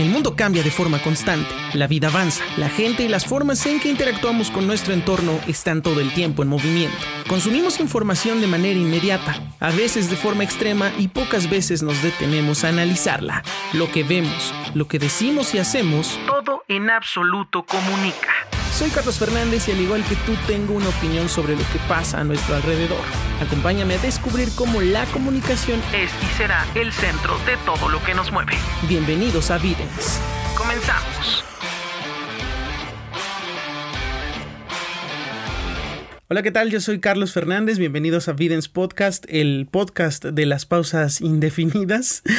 El mundo cambia de forma constante, la vida avanza, la gente y las formas en que interactuamos con nuestro entorno están todo el tiempo en movimiento. Consumimos información de manera inmediata, a veces de forma extrema y pocas veces nos detenemos a analizarla. Lo que vemos, lo que decimos y hacemos, todo en absoluto comunica. Soy Carlos Fernández y al igual que tú tengo una opinión sobre lo que pasa a nuestro alrededor. Acompáñame a descubrir cómo la comunicación es y será el centro de todo lo que nos mueve. Bienvenidos a Videns. Comenzamos. Hola, ¿qué tal? Yo soy Carlos Fernández. Bienvenidos a Videns Podcast, el podcast de las pausas indefinidas.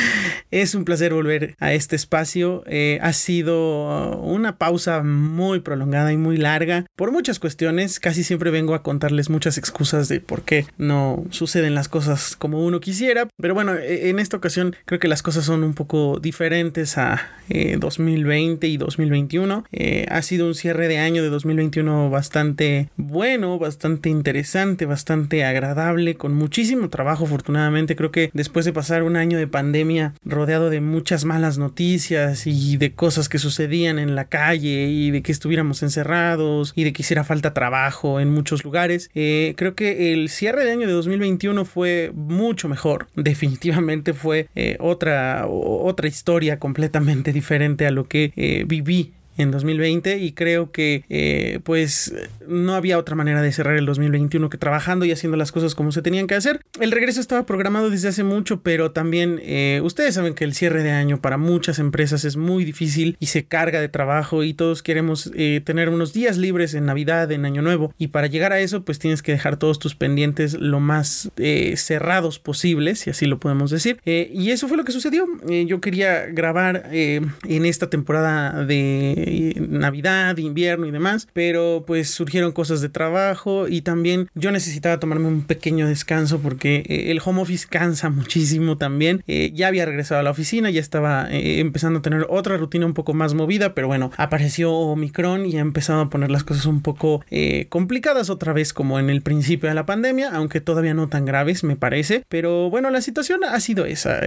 Es un placer volver a este espacio. Eh, ha sido una pausa muy prolongada y muy larga por muchas cuestiones. Casi siempre vengo a contarles muchas excusas de por qué no suceden las cosas como uno quisiera. Pero bueno, e, en esta ocasión creo que las cosas son un poco diferentes a 2020 eh, y 2021. Eh, ha sido un cierre de año de 2021 bastante bueno, bastante bastante interesante, bastante agradable, con muchísimo trabajo afortunadamente. Creo que después de pasar un año de pandemia rodeado de muchas malas noticias y de cosas que sucedían en la calle y de que estuviéramos encerrados y de que hiciera falta trabajo en muchos lugares, eh, creo que el cierre de año de 2021 fue mucho mejor. Definitivamente fue eh, otra, otra historia completamente diferente a lo que eh, viví en 2020 y creo que eh, pues no había otra manera de cerrar el 2021 que trabajando y haciendo las cosas como se tenían que hacer. El regreso estaba programado desde hace mucho, pero también eh, ustedes saben que el cierre de año para muchas empresas es muy difícil y se carga de trabajo y todos queremos eh, tener unos días libres en Navidad, en Año Nuevo y para llegar a eso pues tienes que dejar todos tus pendientes lo más cerrados posibles, si así lo podemos decir. y eso fue lo que sucedió. yo quería grabar en esta temporada de Navidad, invierno y demás, pero pues surgieron cosas de trabajo y también yo necesitaba tomarme un pequeño descanso porque eh, el home office cansa muchísimo también. Eh, ya había regresado a la oficina, ya estaba eh, empezando a tener otra rutina un poco más movida, pero bueno, apareció Omicron y ha empezado a poner las cosas un poco complicadas otra vez como en el principio de la pandemia, aunque todavía no tan graves me parece, pero bueno, la situación ha sido esa,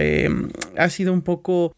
ha sido un poco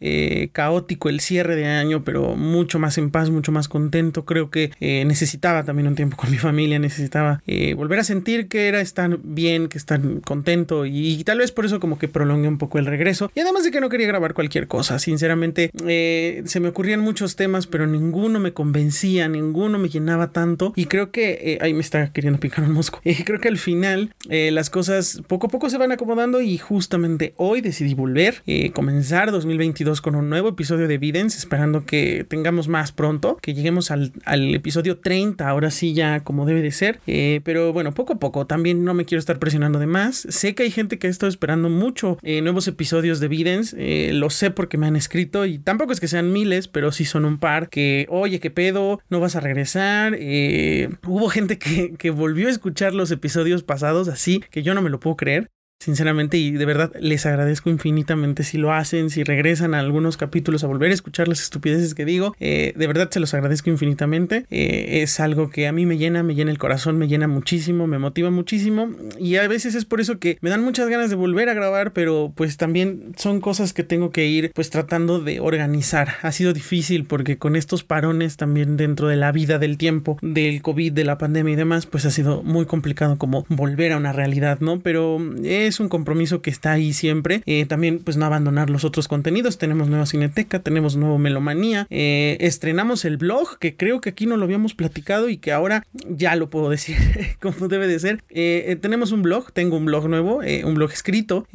caótico el cierre de año, pero mucho más en paz, mucho más contento. Creo que eh, necesitaba también un tiempo con mi familia, necesitaba eh, volver a sentir que era estar bien, que estar contento y, tal vez por eso como que prolongué un poco el regreso. Y además de que no quería grabar cualquier cosa, sinceramente eh, se me ocurrían muchos temas, pero ninguno me convencía, ninguno me llenaba tanto y creo que ahí me está queriendo picar un mosco. creo que al final las cosas poco a poco se van acomodando y justamente hoy decidí volver, comenzar 2022 con un nuevo episodio de Videns, esperando que tengamos más pronto, que lleguemos al, episodio 30, ahora sí ya como debe de ser. Eh, pero bueno, poco a poco, también no me quiero estar presionando de más. Sé que hay gente que ha estado esperando mucho eh, nuevos episodios de Videns, eh, lo sé porque me han escrito y tampoco es que sean miles, pero sí son un par que, oye, ¿qué pedo? ¿No vas a regresar? hubo gente que, que volvió a escuchar los episodios pasados así, que yo no me lo puedo creer sinceramente y de verdad les agradezco infinitamente si lo hacen, si regresan a algunos capítulos a volver a escuchar las estupideces que digo, eh, de verdad se los agradezco infinitamente, eh, es algo que a mí me llena, me llena el corazón, me llena muchísimo, me motiva muchísimo y a veces es por eso que me dan muchas ganas de volver a grabar, pero pues también son cosas que tengo que ir pues tratando de organizar, ha sido difícil porque con estos parones también dentro de la vida del tiempo del COVID, de la pandemia y demás, pues ha sido muy complicado como volver a una realidad, ¿no? Pero es un compromiso que está ahí siempre. Eh, también, pues no abandonar los otros contenidos. Tenemos nueva Cineteca, tenemos nuevo Melomanía. Eh, estrenamos el blog, que creo que aquí no lo habíamos platicado y que ahora ya lo puedo decir como debe de ser. Eh, tenemos un blog, tengo un blog nuevo, un blog escrito.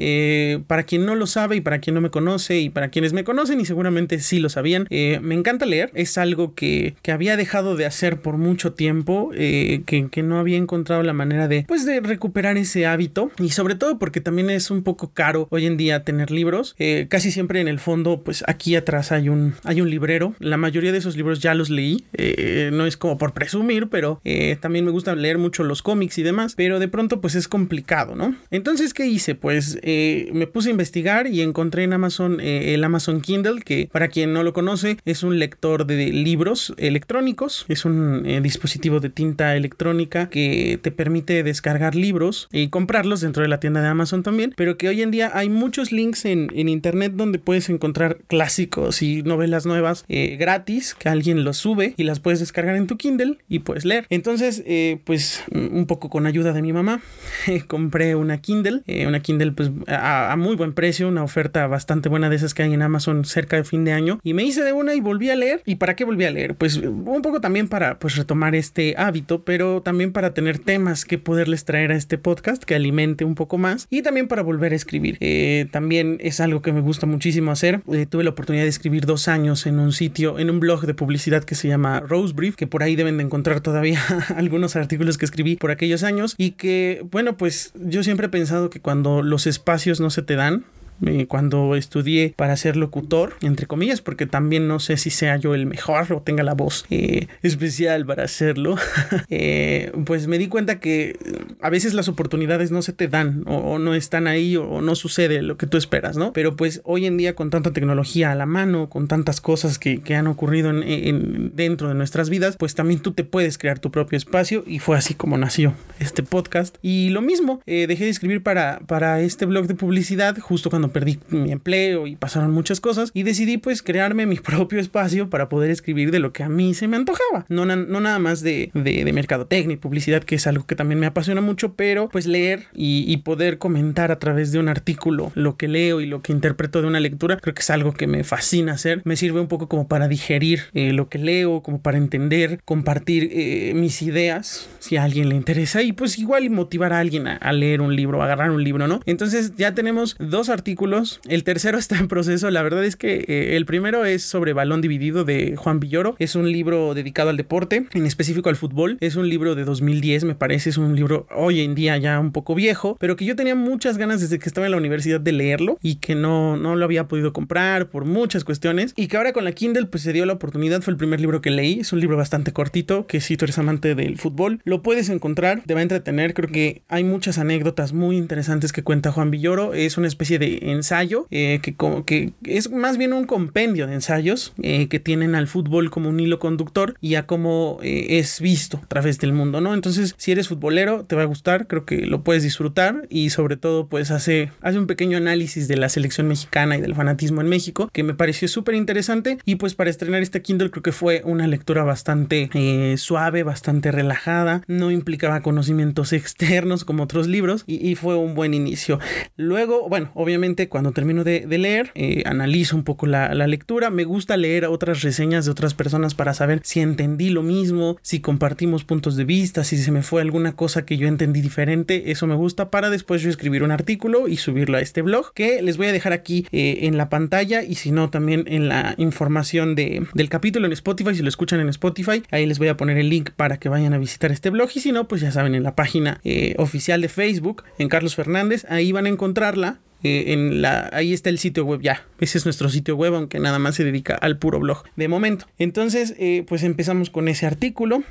para quien no lo sabe y para quien no me conoce y para quienes me conocen y seguramente sí lo sabían, me encanta leer. Es algo que, que, había dejado de hacer por mucho tiempo, que, que no había encontrado la manera de, pues, de recuperar ese hábito y sobre todo porque también es un poco caro hoy en día tener libros. Eh, casi siempre en el fondo, pues aquí atrás hay un, hay un librero. La mayoría de esos libros ya los leí. Eh, no es como por presumir, pero eh, también me gusta leer mucho los cómics y demás. Pero de pronto, pues es complicado, ¿no? Entonces, ¿qué hice? Pues me puse a investigar y encontré en Amazon el Amazon Kindle, que para quien no lo conoce, es un lector de libros electrónicos. Es un dispositivo de tinta electrónica que te permite descargar libros y comprarlos dentro de la tienda de Amazon también, pero que hoy en día hay muchos links en, internet donde puedes encontrar clásicos y novelas nuevas eh, gratis, que alguien los sube y las puedes descargar en tu Kindle y puedes leer. Entonces, eh, pues un poco con ayuda de mi mamá, compré una Kindle, eh, una Kindle pues a, muy buen precio, una oferta bastante buena de esas que hay en Amazon cerca de fin de año y me hice de una y volví a leer. ¿Y para qué volví a leer? Pues un poco también para pues retomar este hábito, pero también para tener temas que poderles traer a este podcast que alimente un poco más y también para volver a escribir. Eh, también es algo que me gusta muchísimo hacer. Eh, tuve la oportunidad de escribir dos años en un sitio, en un blog de publicidad que se llama Rose Brief, que por ahí deben de encontrar todavía algunos artículos que escribí por aquellos años y que, bueno, pues yo siempre he pensado que cuando los espacios no se te dan, eh, cuando estudié para ser locutor, entre comillas, porque también no sé si sea yo el mejor o tenga la voz eh, especial para hacerlo, eh, pues me di cuenta que a veces las oportunidades no se te dan o, no están ahí o, no sucede lo que tú esperas, ¿no? Pero pues hoy en día con tanta tecnología a la mano, con tantas cosas que, han ocurrido en, dentro de nuestras vidas, pues también tú te puedes crear tu propio espacio y fue así como nació este podcast. Y lo mismo, dejé de escribir para, para este blog de publicidad justo cuando perdí mi empleo y pasaron muchas cosas y decidí pues crearme mi propio espacio para poder escribir de lo que a mí se me antojaba. No, no nada más de, de, mercadotecnia y publicidad, que es algo que también me apasiona mucho, pero pues leer y, poder comentar a través de un artículo lo que leo y lo que interpreto de una lectura, creo que es algo que me fascina hacer. Me sirve un poco como para digerir eh, lo que leo, como para entender, compartir eh, mis ideas, si a alguien le interesa, y pues igual motivar a alguien a, a leer un libro, a agarrar un libro, ¿no? Entonces ya tenemos dos artículos el tercero está en proceso. La verdad es que eh, el primero es sobre Balón Dividido de Juan Villoro. Es un libro dedicado al deporte, en específico al fútbol. Es un libro de 2010, me parece. Es un libro hoy en día ya un poco viejo, pero que yo tenía muchas ganas desde que estaba en la universidad de leerlo y que no, no lo había podido comprar por muchas cuestiones. Y que ahora con la Kindle pues se dio la oportunidad. Fue el primer libro que leí. Es un libro bastante cortito que si tú eres amante del fútbol, lo puedes encontrar. Te va a entretener. Creo que hay muchas anécdotas muy interesantes que cuenta Juan Villoro. Es una especie de ensayo, eh, que, que es más bien un compendio de ensayos eh, que tienen al fútbol como un hilo conductor y a cómo eh, es visto a través del mundo, ¿no? Entonces, si eres futbolero, te va a gustar, creo que lo puedes disfrutar y sobre todo, pues hace, hace un pequeño análisis de la selección mexicana y del fanatismo en México, que me pareció súper interesante y pues para estrenar este Kindle creo que fue una lectura bastante suave, bastante relajada, no implicaba conocimientos externos como otros libros y, y fue un buen inicio. Luego, bueno, obviamente cuando termino de, leer, eh, analizo un poco la, lectura. Me gusta leer otras reseñas de otras personas para saber si entendí lo mismo, si compartimos puntos de vista, si se me fue alguna cosa que yo entendí diferente. Eso me gusta para después yo escribir un artículo y subirlo a este blog que les voy a dejar aquí eh, en la pantalla y si no también en la información de, del capítulo en Spotify. Si lo escuchan en Spotify, ahí les voy a poner el link para que vayan a visitar este blog y si no, pues ya saben en la página eh, oficial de Facebook, en Carlos Fernández, ahí van a encontrarla eh, en la, ahí está el sitio web ya. Ese es nuestro sitio web, aunque nada más se dedica al puro blog de momento. Entonces, eh, pues empezamos con ese artículo.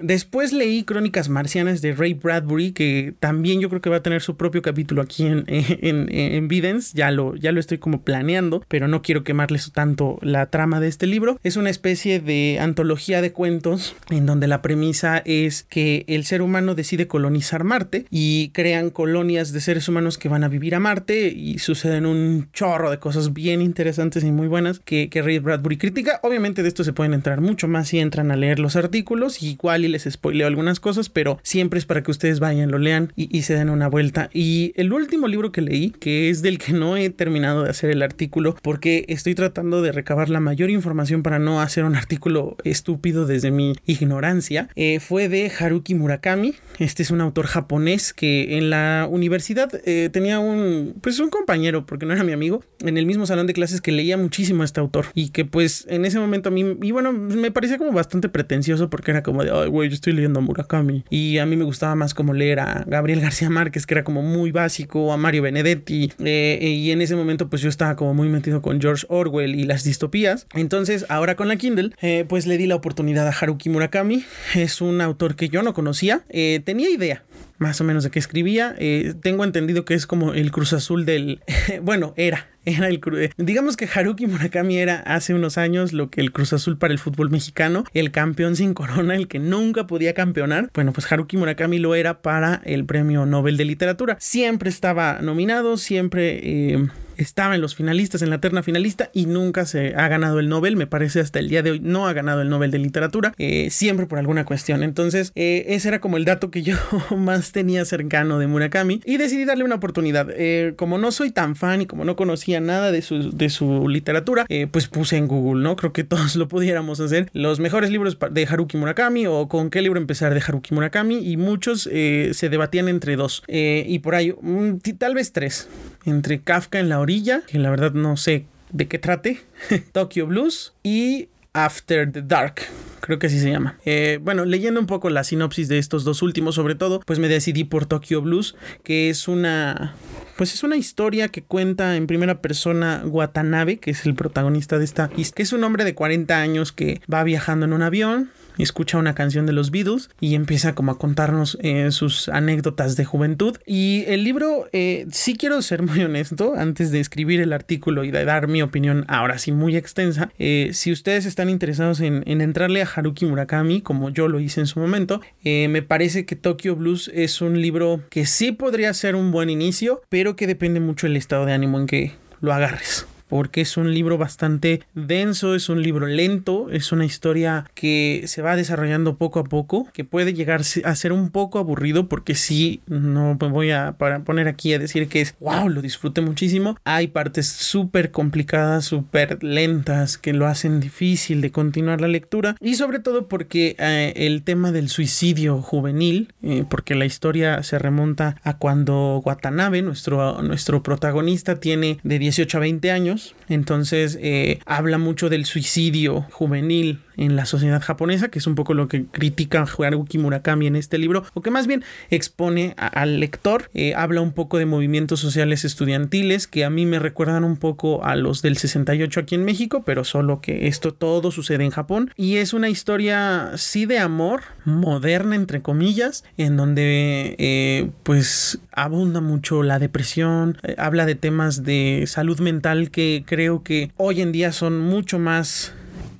Después leí Crónicas Marcianas de Ray Bradbury, que también yo creo que va a tener su propio capítulo aquí en, en. Ya lo, ya lo estoy como planeando, pero no quiero quemarles tanto la trama de este libro. Es una especie de antología de cuentos en donde la premisa es que el ser humano decide colonizar Marte y crean colonias de seres humanos que van a vivir a Marte y suceden un chorro de cosas bien interesantes y muy buenas que, que Ray Bradbury critica. Obviamente de esto se pueden entrar mucho más si entran a leer los artículos, igual y les spoileo algunas cosas, pero siempre es para que ustedes vayan, lo lean y, se den una vuelta. Y el último libro que leí, que es del que no he terminado de hacer el artículo, porque estoy tratando de recabar la mayor información para no hacer un artículo estúpido desde mi ignorancia, eh, fue de Haruki Murakami. Este es un autor japonés que en la universidad eh, tenía un, pues un compañero, porque no era mi amigo, en el mismo salón de clases que leía muchísimo a este autor y que pues en ese momento a mí, y bueno, me parecía como bastante pretencioso porque era como de, ay, güey, yo estoy leyendo a Murakami. Y a mí me gustaba más como leer a Gabriel García Márquez, que era como muy básico, a Mario Benedetti. Eh, y en ese momento, pues yo estaba como muy metido con George Orwell y las distopías. Entonces, ahora con la Kindle, eh, pues le di la oportunidad a Haruki Murakami. Es un autor que yo no conocía. Eh, tenía idea más o menos de qué escribía. Eh, tengo entendido que es como el Cruz Azul del... bueno, era. Era el eh, digamos que Haruki Murakami era hace unos años lo que el Cruz Azul para el fútbol mexicano, el campeón sin corona, el que nunca podía campeonar. Bueno, pues Haruki Murakami lo era para el Premio Nobel de Literatura. Siempre estaba nominado, siempre eh, estaba en los finalistas, en la terna finalista y nunca se ha ganado el Nobel, me parece hasta el día de hoy no ha ganado el Nobel de literatura, eh, siempre por alguna cuestión. Entonces, eh, ese era como el dato que yo más tenía cercano de Murakami y decidí darle una oportunidad. Eh, como no soy tan fan y como no conocía nada de su, de su literatura, pues puse en Google, ¿no? Creo que todos lo pudiéramos hacer. Los mejores libros de Haruki Murakami o con qué libro empezar de Haruki Murakami y muchos se debatían entre dos y por ahí mm, tal vez tres entre Kafka en la orilla, que la verdad no sé de qué trate, Tokyo Blues y After the Dark. Creo que así se llama. Eh, bueno, leyendo un poco la sinopsis de estos dos últimos, sobre todo, pues me decidí por Tokyo Blues, que es una pues es una historia que cuenta en primera persona Watanabe, que es el protagonista de esta, que es un hombre de 40 años que va viajando en un avión, escucha una canción de los Beatles y empieza como a contarnos eh, sus anécdotas de juventud. Y el libro, eh, sí quiero ser muy honesto, antes de escribir el artículo y de dar mi opinión ahora sí muy extensa, eh, si ustedes están interesados en, entrarle a Haruki Murakami, como yo lo hice en su momento, me parece que Tokyo Blues es un libro que sí podría ser un buen inicio, pero que depende mucho del estado de ánimo en que lo agarres porque es un libro bastante denso, es un libro lento, es una historia que se va desarrollando poco a poco, que puede llegar a ser un poco aburrido porque sí, no me voy a poner aquí a decir que es, wow, lo disfruté muchísimo. Hay partes súper complicadas, súper lentas que lo hacen difícil de continuar la lectura y sobre todo porque eh, el tema del suicidio juvenil, eh, porque la historia se remonta a cuando Watanabe, nuestro, nuestro protagonista, tiene de 18 a 20 años, entonces eh, habla mucho del suicidio juvenil en la sociedad japonesa, que es un poco lo que critica Haruki Murakami en este libro, o que más bien expone al lector, eh, habla un poco de movimientos sociales estudiantiles que a mí me recuerdan un poco a los del 68 aquí en México, pero solo que esto todo sucede en Japón. Y es una historia sí de amor, moderna entre comillas, en donde eh, pues abunda mucho la depresión, eh, habla de temas de salud mental que creo que hoy en día son mucho más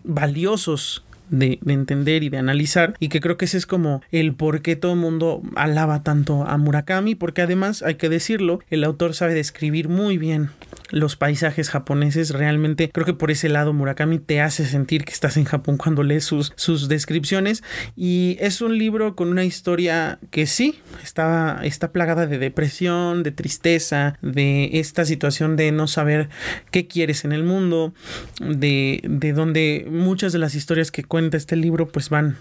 valiosos de, entender y de analizar y que creo que ese es como el por qué todo el mundo alaba tanto a Murakami porque además hay que decirlo el autor sabe describir muy bien los paisajes japoneses. Realmente creo que por ese lado Murakami te hace sentir que estás en Japón cuando lees sus, sus descripciones. Y es un libro con una historia que sí, está, está plagada de depresión, de tristeza, de esta situación de no saber qué quieres en el mundo, de, de donde muchas de las historias que este libro pues van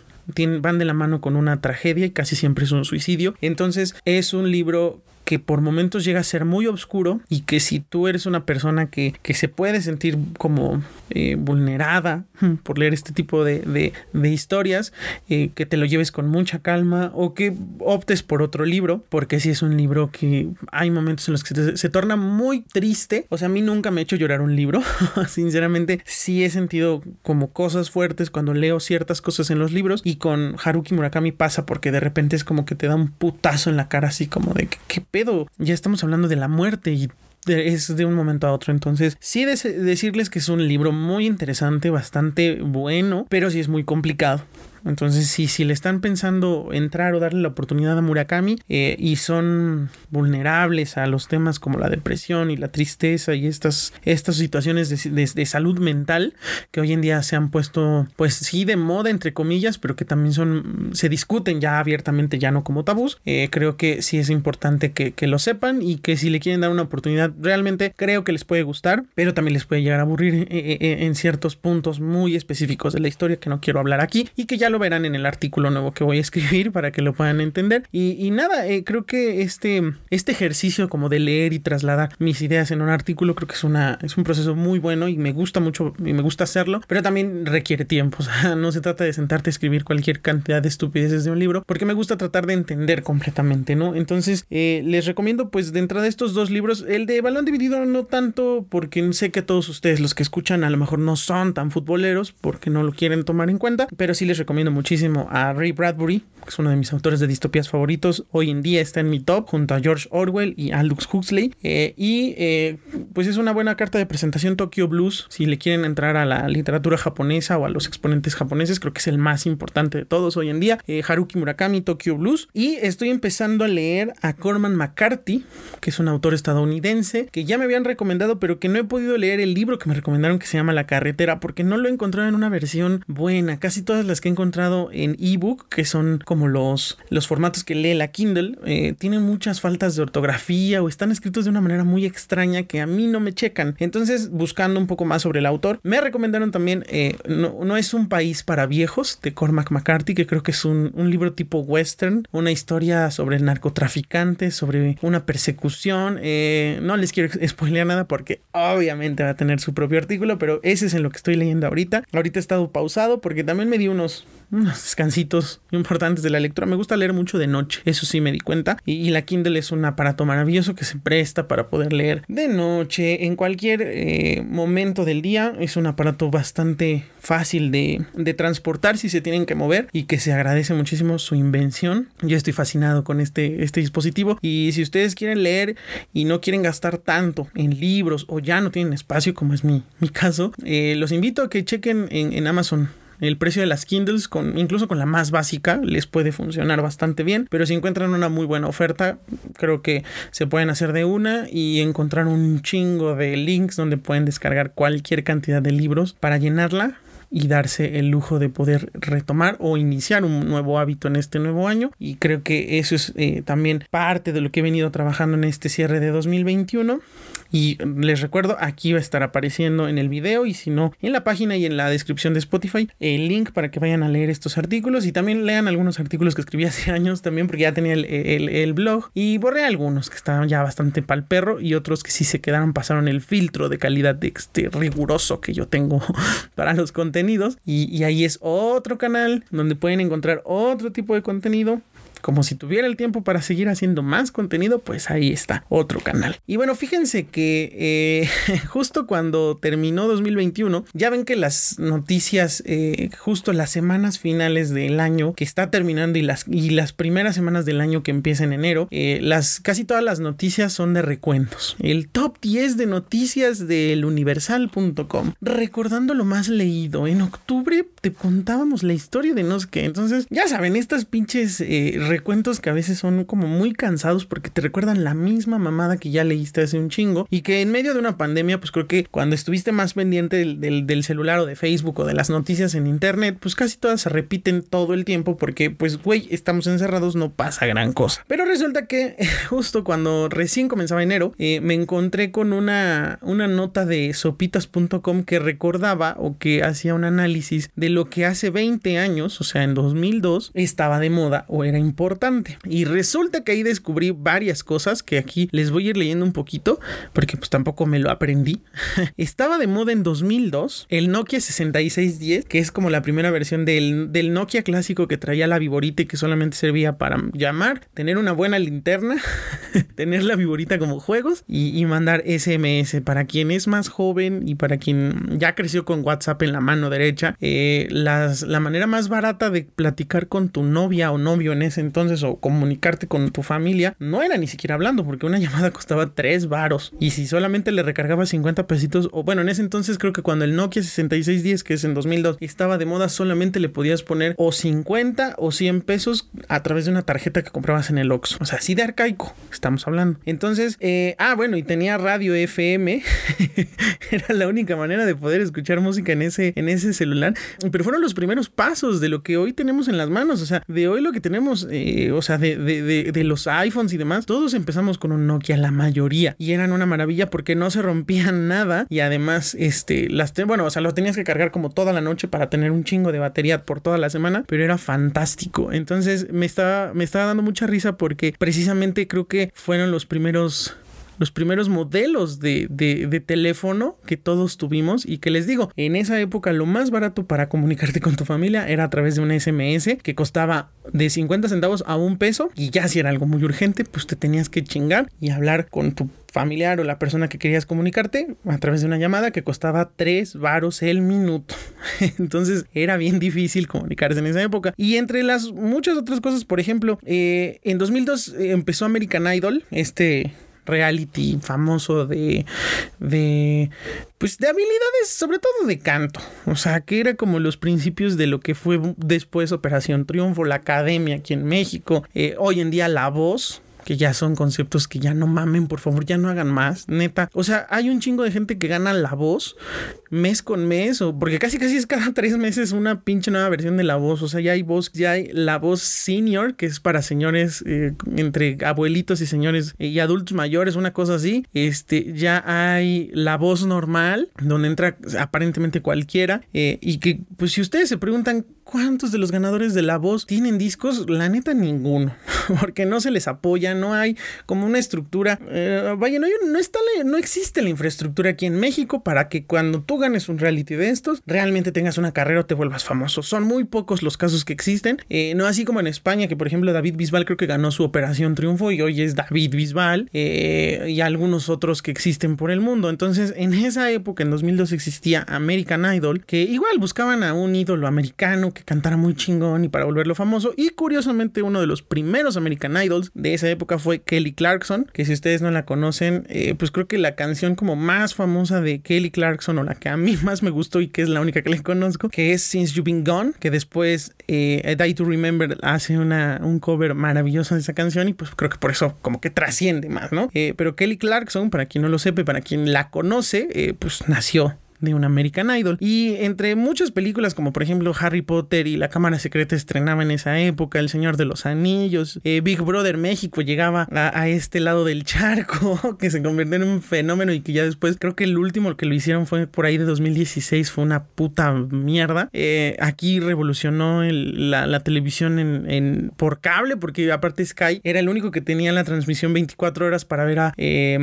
van de la mano con una tragedia y casi siempre es un suicidio. Entonces es un libro que por momentos llega a ser muy oscuro y que si tú eres una persona que, se puede sentir como eh, vulnerada por leer este tipo de, historias, eh, que te lo lleves con mucha calma o que optes por otro libro, porque si es un libro que hay momentos en los que se, torna muy triste, o sea, a mí nunca me ha hecho llorar un libro, sinceramente sí he sentido como cosas fuertes cuando leo ciertas cosas en los libros y con Haruki Murakami pasa porque de repente es como que te da un putazo en la cara así como de que pedo? Ya estamos hablando de la muerte y es de un momento a otro. Entonces, sí decirles que es un libro muy interesante, bastante bueno, pero sí es muy complicado. Entonces, si, si le están pensando entrar o darle la oportunidad a Murakami eh, y son vulnerables a los temas como la depresión y la tristeza y estas, estas situaciones de, salud mental que hoy en día se han puesto, pues sí, de moda, entre comillas, pero que también son, se discuten ya abiertamente, ya no como tabús, eh, creo que sí es importante que, lo sepan y que si le quieren dar una oportunidad, realmente creo que les puede gustar, pero también les puede llegar a aburrir eh, en ciertos puntos muy específicos de la historia que no quiero hablar aquí y que ya lo verán en el artículo nuevo que voy a escribir para que lo puedan entender. Y, nada, eh, creo que este, este ejercicio como de leer y trasladar mis ideas en un artículo creo que es, una, es un proceso muy bueno y me gusta mucho y me gusta hacerlo, pero también requiere tiempo. O sea, no se trata de sentarte a escribir cualquier cantidad de estupideces de un libro, porque me gusta tratar de entender completamente, ¿no? Entonces, eh, les recomiendo pues de entrada estos dos libros, el de Balón Dividido no tanto porque sé que todos ustedes los que escuchan a lo mejor no son tan futboleros porque no lo quieren tomar en cuenta, pero sí les recomiendo recomiendo muchísimo a Ray Bradbury, que es uno de mis autores de distopías favoritos. Hoy en día está en mi top junto a George Orwell y Aldous Huxley. Eh, y eh, pues es una buena carta de presentación Tokyo Blues. Si le quieren entrar a la literatura japonesa o a los exponentes japoneses, creo que es el más importante de todos hoy en día. Eh, Haruki Murakami, Tokyo Blues. Y estoy empezando a leer a Corman McCarthy, que es un autor estadounidense, que ya me habían recomendado, pero que no he podido leer el libro que me recomendaron que se llama La carretera, porque no lo he encontrado en una versión buena. Casi todas las que he encontrado en ebook, que son como los, los formatos que lee la Kindle, eh, tienen muchas faltas de ortografía o están escritos de una manera muy extraña que a mí no me checan. Entonces, buscando un poco más sobre el autor, me recomendaron también eh, no, es un país para viejos de Cormac McCarthy, que creo que es un, libro tipo western, una historia sobre el narcotraficante, sobre una persecución. Eh, no les quiero spoilear nada porque obviamente va a tener su propio artículo, pero ese es en lo que estoy leyendo ahorita. Ahorita he estado pausado porque también me di unos unos descansitos importantes de la lectura. Me gusta leer mucho de noche, eso sí me di cuenta. Y, la Kindle es un aparato maravilloso que se presta para poder leer de noche, en cualquier eh, momento del día. Es un aparato bastante fácil de, de, transportar si se tienen que mover y que se agradece muchísimo su invención. Yo estoy fascinado con este, este dispositivo. Y si ustedes quieren leer y no quieren gastar tanto en libros o ya no tienen espacio, como es mi, mi caso, eh, los invito a que chequen en, en Amazon el precio de las Kindles, con, incluso con la más básica, les puede funcionar bastante bien. Pero si encuentran una muy buena oferta, creo que se pueden hacer de una y encontrar un chingo de links donde pueden descargar cualquier cantidad de libros para llenarla y darse el lujo de poder retomar o iniciar un nuevo hábito en este nuevo año. Y creo que eso es eh, también parte de lo que he venido trabajando en este cierre de 2021. Y les recuerdo, aquí va a estar apareciendo en el video y si no, en la página y en la descripción de Spotify, el link para que vayan a leer estos artículos y también lean algunos artículos que escribí hace años también porque ya tenía el, blog y borré algunos que estaban ya bastante pal perro y otros que sí se quedaron, pasaron el filtro de calidad de este riguroso que yo tengo para los contenidos y, y ahí es otro canal donde pueden encontrar otro tipo de contenido como si tuviera el tiempo para seguir haciendo más contenido, pues ahí está, otro canal. Y bueno, fíjense que eh, justo cuando terminó 2021, ya ven que las noticias, eh, justo las semanas finales del año que está terminando y las, y las primeras semanas del año que empieza en enero, eh, las, casi todas las noticias son de recuentos. El top 10 de noticias del universal.com. Recordando lo más leído, en octubre te contábamos la historia de no sé qué. Entonces, ya saben, estas pinches recuentos que a veces son como muy cansados porque te recuerdan la misma mamada que ya leíste hace un chingo y que en medio de una pandemia, pues creo que cuando estuviste más pendiente del, celular o de Facebook o de las noticias en internet, pues casi todas se repiten todo el tiempo porque, pues, güey, estamos encerrados, no pasa gran cosa. Pero resulta que justo cuando recién comenzaba enero, eh, me encontré con una, una nota de sopitas.com que recordaba o que hacía un análisis de lo que hace 20 años, o sea, en 2002, estaba de moda o era importante Y resulta que ahí descubrí varias cosas que aquí les voy a ir leyendo un poquito, porque pues tampoco me lo aprendí. Estaba de moda en 2002 el Nokia 6610, que es como la primera versión del, del Nokia clásico que traía la viborita y que solamente servía para llamar, tener una buena linterna, tener la viborita como juegos y, mandar SMS. Para quien es más joven y para quien ya creció con WhatsApp en la mano derecha, eh, la manera más barata de platicar con tu novia o novio en ese entonces o comunicarte con tu familia, no era ni siquiera hablando porque una llamada costaba 3 varos y si solamente le recargabas 50 pesitos o bueno, en ese entonces creo que cuando el Nokia 6610 que es en 2002 estaba de moda solamente le podías poner o 50 o 100 pesos a través de una tarjeta que comprabas en el Oxxo. O sea, así de arcaico estamos hablando. Entonces, eh, ah, bueno, y tenía radio FM. era la única manera de poder escuchar música en ese, en ese celular. Pero fueron los primeros pasos de lo que hoy tenemos en las manos. O sea, de hoy lo que tenemos eh, o sea, de, de, de, los iPhones y demás, todos empezamos con un Nokia, la mayoría, y eran una maravilla porque no se rompían nada y además, este, las, bueno, o sea, lo tenías que cargar como toda la noche para tener un chingo de batería por toda la semana, pero era fantástico. Entonces me estaba, me estaba dando mucha risa porque precisamente creo que fueron los primeros los primeros modelos de, de, teléfono que todos tuvimos y que les digo, en esa época lo más barato para comunicarte con tu familia era a través de un SMS que costaba de 50 centavos a un peso y ya si era algo muy urgente, pues te tenías que chingar y hablar con tu familiar o la persona que querías comunicarte a través de una llamada que costaba 3 varos el minuto. Entonces era bien difícil comunicarse en esa época. Y entre las muchas otras cosas, por ejemplo, eh, en 2002 eh, empezó American Idol, este reality famoso de, de, pues de habilidades, sobre todo de canto. O sea, que era como los principios de lo que fue después Operación Triunfo, la academia aquí en México, eh, hoy en día La Voz que ya son conceptos que ya no mamen, por favor, ya no hagan más, neta. O sea, hay un chingo de gente que gana la voz mes con mes, o porque casi casi es cada tres meses una pinche nueva versión de la voz. O sea, ya hay voz, ya hay la voz senior, que es para señores eh, entre abuelitos y señores y adultos mayores, una cosa así. Este, ya hay la voz normal, donde entra aparentemente cualquiera. Eh, y que, pues, si ustedes se preguntan ¿Cuántos de los ganadores de La Voz tienen discos? La neta, ninguno. Porque no se les apoya, no hay como una estructura. Eh, vaya, no, no, está no existe la infraestructura aquí en México para que cuando tú ganes un reality de estos, realmente tengas una carrera o te vuelvas famoso. Son muy pocos los casos que existen. Eh, no así como en España, que por ejemplo David Bisbal creo que ganó su Operación Triunfo y hoy es David Bisbal. Eh, y algunos otros que existen por el mundo. Entonces, en esa época, en 2002, existía American Idol, que igual buscaban a un ídolo americano que cantara muy chingón y para volverlo famoso. Y curiosamente uno de los primeros American Idols de esa época fue Kelly Clarkson, que si ustedes no la conocen, eh, pues creo que la canción como más famosa de Kelly Clarkson o la que a mí más me gustó y que es la única que le conozco, que es Since You've Been Gone, que después eh, Die to Remember hace una, un cover maravilloso de esa canción y pues creo que por eso como que trasciende más, ¿no? Eh, pero Kelly Clarkson, para quien no lo sepa, para quien la conoce, pues nació de un American Idol. Y entre muchas películas, como por ejemplo Harry Potter y La Cámara Secreta estrenaba en esa época, El Señor de los Anillos, eh, Big Brother México llegaba a, este lado del charco, que se convirtió en un fenómeno y que ya después, creo que el último que lo hicieron fue por ahí de 2016, fue una puta mierda. Eh, aquí revolucionó la, televisión en, por cable, porque aparte Sky era el único que tenía la transmisión 24 horas para ver a... Eh,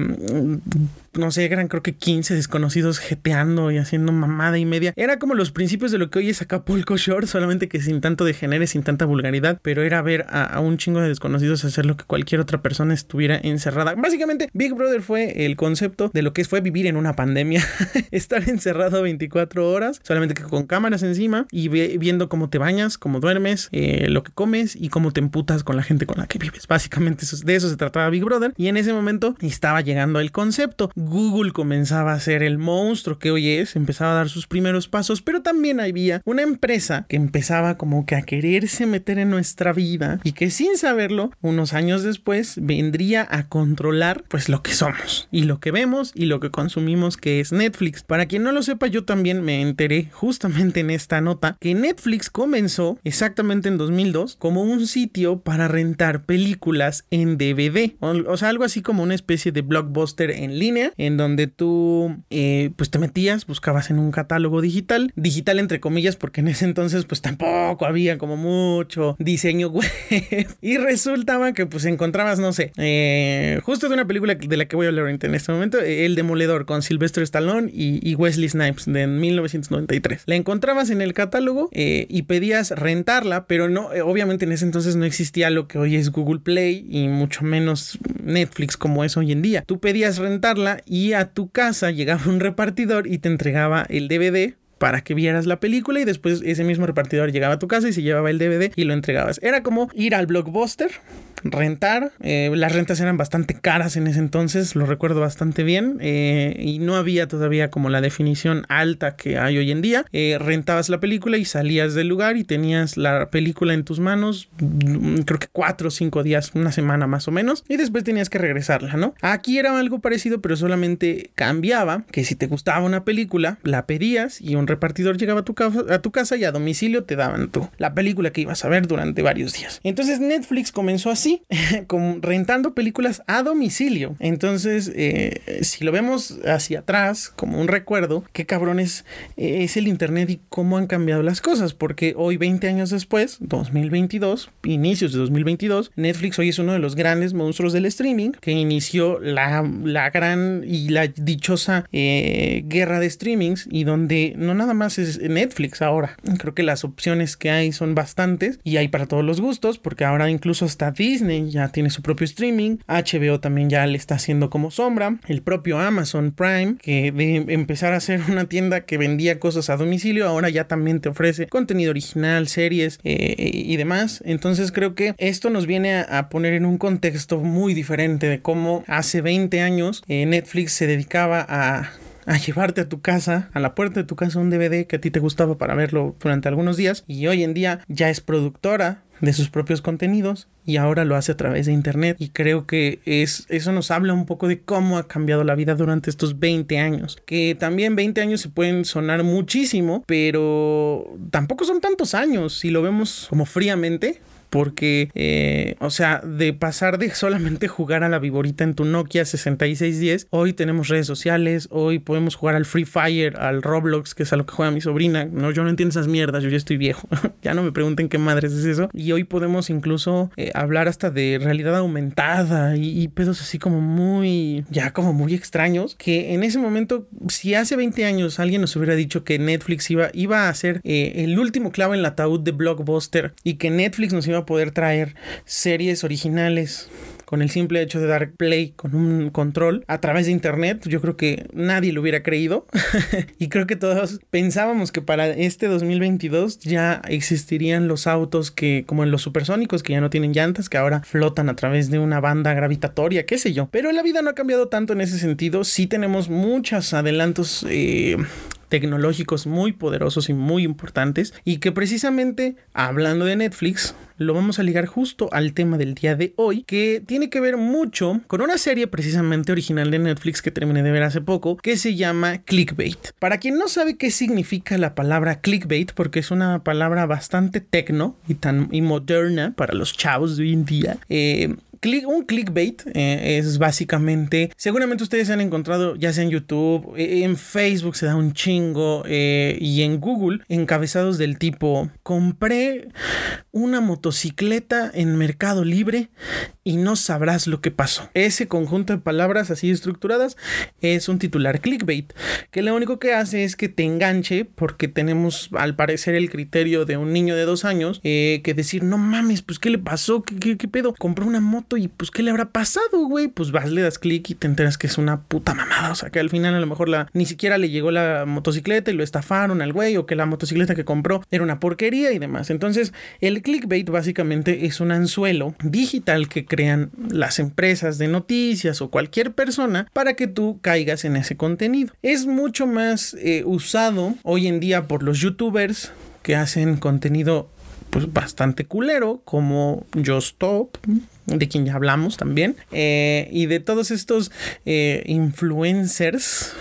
no sé, eran creo que 15 desconocidos jeteando y haciendo mamada y media. Era como los principios de lo que hoy es Acapulco Shore, solamente que sin tanto degenere, sin tanta vulgaridad, pero era ver a, un chingo de desconocidos hacer lo que cualquier otra persona estuviera encerrada. Básicamente, Big Brother fue el concepto de lo que fue vivir en una pandemia, estar encerrado 24 horas, solamente que con cámaras encima y viendo cómo te bañas, cómo duermes, eh, lo que comes y cómo te emputas con la gente con la que vives. Básicamente de eso se trataba Big Brother y en ese momento estaba llegando el concepto. Google comenzaba a ser el monstruo que hoy es, empezaba a dar sus primeros pasos, pero también había una empresa que empezaba como que a quererse meter en nuestra vida y que sin saberlo, unos años después, vendría a controlar pues lo que somos y lo que vemos y lo que consumimos que es Netflix. Para quien no lo sepa, yo también me enteré justamente en esta nota que Netflix comenzó exactamente en 2002 como un sitio para rentar películas en DVD, o, o sea, algo así como una especie de blockbuster en línea en donde tú eh, pues te metías, buscabas en un catálogo digital, digital entre comillas porque en ese entonces pues tampoco había como mucho diseño web y resultaba que pues encontrabas, no sé, eh, justo de una película de la que voy a hablar en este momento, El Demoledor con Sylvester Stallone y, Wesley Snipes de 1993. La encontrabas en el catálogo eh, y pedías rentarla, pero no, obviamente en ese entonces no existía lo que hoy es Google Play y mucho menos Netflix como es hoy en día. Tú pedías rentarla y a tu casa llegaba un repartidor y te entregaba el DVD para que vieras la película y después ese mismo repartidor llegaba a tu casa y se llevaba el DVD y lo entregabas. Era como ir al blockbuster, rentar. Eh, las rentas eran bastante caras en ese entonces, lo recuerdo bastante bien. Eh, y no había todavía como la definición alta que hay hoy en día. Eh, rentabas la película y salías del lugar y tenías la película en tus manos, mm, creo que cuatro o cinco días, una semana más o menos. Y después tenías que regresarla, ¿no? Aquí era algo parecido, pero solamente cambiaba que si te gustaba una película, la pedías y un repartidor llegaba a tu, a tu casa y a domicilio te daban tú la película que ibas a ver durante varios días. Entonces Netflix comenzó así, rentando películas a domicilio. Entonces, eh, si lo vemos hacia atrás, como un recuerdo, qué cabrones eh, es el Internet y cómo han cambiado las cosas, porque hoy, 20 años después, 2022, inicios de 2022, Netflix hoy es uno de los grandes monstruos del streaming que inició la, la gran y la dichosa eh, guerra de streamings y donde no nada más es Netflix ahora. Creo que las opciones que hay son bastantes y hay para todos los gustos porque ahora incluso hasta Disney ya tiene su propio streaming, HBO también ya le está haciendo como sombra, el propio Amazon Prime que de empezar a ser una tienda que vendía cosas a domicilio ahora ya también te ofrece contenido original, series eh, y demás. Entonces creo que esto nos viene a, poner en un contexto muy diferente de cómo hace 20 años eh, Netflix se dedicaba a a llevarte a tu casa, a la puerta de tu casa un DVD que a ti te gustaba para verlo durante algunos días y hoy en día ya es productora de sus propios contenidos y ahora lo hace a través de internet. Y creo que es eso nos habla un poco de cómo ha cambiado la vida durante estos 20 años que también 20 años se pueden sonar muchísimo pero tampoco son tantos años. Si lo vemos como fríamente porque, eh, o sea, de pasar de solamente jugar a la viborita en tu Nokia 6610, hoy tenemos redes sociales, hoy podemos jugar al Free Fire, al Roblox, que es a lo que juega mi sobrina. No, yo no entiendo esas mierdas, yo ya estoy viejo. ya no me pregunten qué madres es eso. Y hoy podemos incluso eh, hablar hasta de realidad aumentada y, pedos así como muy, ya como muy extraños, que en ese momento, si hace 20 años alguien nos hubiera dicho que Netflix iba, iba a ser eh, el último clavo en el ataúd de Blockbuster y que Netflix nos iba poder traer series originales con el simple hecho de dar play con un control a través de internet, yo creo que nadie lo hubiera creído. y creo que todos pensábamos que para este 2022 ya existirían los autos que, como en los supersónicos, que ya no tienen llantas, que ahora flotan a través de una banda gravitatoria, qué sé yo. Pero la vida no ha cambiado tanto en ese sentido. Sí tenemos muchos adelantos. Eh, tecnológicos muy poderosos y muy importantes y que precisamente hablando de Netflix lo vamos a ligar justo al tema del día de hoy que tiene que ver mucho con una serie precisamente original de Netflix que terminé de ver hace poco que se llama Clickbait. Para quien no sabe qué significa la palabra clickbait porque es una palabra bastante tecno y tan y moderna para los chavos de hoy en día, eh, un clickbait eh, es básicamente, seguramente ustedes han encontrado ya sea en YouTube, eh, en Facebook se da un chingo eh, y en Google encabezados del tipo, compré una motocicleta en Mercado Libre y no sabrás lo que pasó. Ese conjunto de palabras así estructuradas es un titular clickbait, que lo único que hace es que te enganche porque tenemos al parecer el criterio de un niño de dos años que decir, no mames, pues ¿qué le pasó? ¿Qué, qué, qué pedo? Compró una moto y pues ¿qué le habrá pasado, güey? Pues vas, le das clic y te enteras que es una puta mamada. O sea, que al final a lo mejor la, ni siquiera le llegó la motocicleta y lo estafaron al güey o que la motocicleta que compró era una porquería y demás. Entonces, el clickbait básicamente es un anzuelo digital que crean las empresas de noticias o cualquier persona para que tú caigas en ese contenido. Es mucho más eh, usado hoy en día por los youtubers que hacen contenido pues bastante culero como Just Stop de quien ya hablamos también, eh, y de todos estos eh, influencers